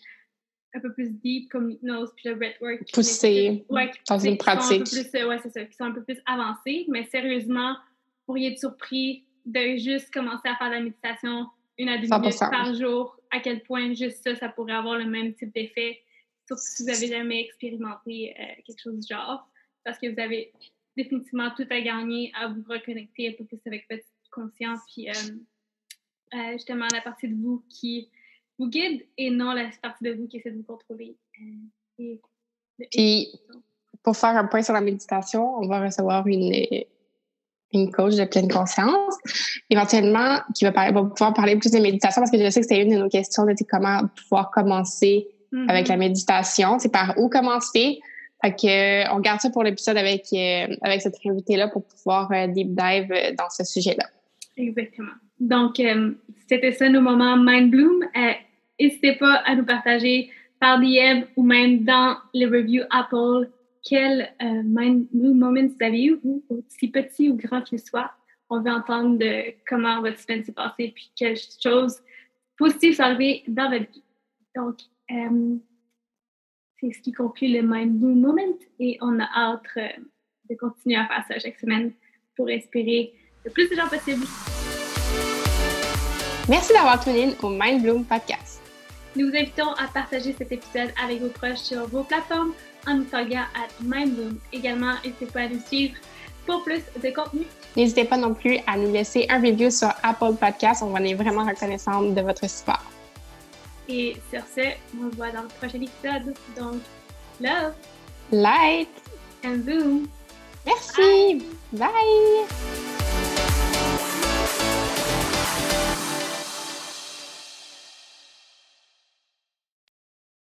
un peu plus deep comme l'hypnose puis le breathwork. Poussé ouais, dans une pratique. Plus, euh, ouais, c'est ça, qui sont un peu plus avancés. Mais sérieusement, vous pourriez être surpris de juste commencer à faire de la méditation une à deux minutes par jour, à quel point juste ça, ça pourrait avoir le même type d'effet, surtout si vous n'avez jamais expérimenté euh, quelque chose du genre, parce que vous avez définitivement tout à gagner à vous reconnecter un peu plus avec votre conscience, puis euh, justement la partie de vous qui vous guide et non la partie de vous qui essaie de vous contrôler. Euh, Puis, pour faire un point sur la méditation, on va recevoir une, une coach de pleine conscience, éventuellement, qui va, parler, va pouvoir parler plus de méditation parce que je sais que c'était une de nos questions de comment pouvoir commencer avec la mm-hmm. méditation. C'est par où commencer? Fait que, on garde ça pour l'épisode avec, euh, avec cette invitée-là pour pouvoir euh, deep dive dans ce sujet-là. Exactement. Donc, c'était ça nos moments Mind Bloom. N'hésitez pas à nous partager par DM ou même dans les reviews Apple quel euh, moment vous avez eu, ou si petit ou grand qu'il soit. On veut entendre de comment votre semaine s'est passée puis quelles choses positives sont arrivées dans votre vie. Donc, euh, c'est ce qui conclut le Mind Bloom Moment et on a hâte euh, de continuer à faire ça chaque semaine pour inspirer le plus de gens possible. Merci d'avoir tenu au Mind Bloom Podcast. Nous vous invitons à partager cet épisode avec vos proches sur vos plateformes en nous taguant à MindBloom. Également, n'hésitez pas à nous suivre pour plus de contenu. N'hésitez pas non plus à nous laisser un review sur Apple Podcasts. On va est vraiment reconnaissant de votre support. Et sur ce, on se voit dans le prochain épisode. Donc, love, light and boom. Merci. Bye.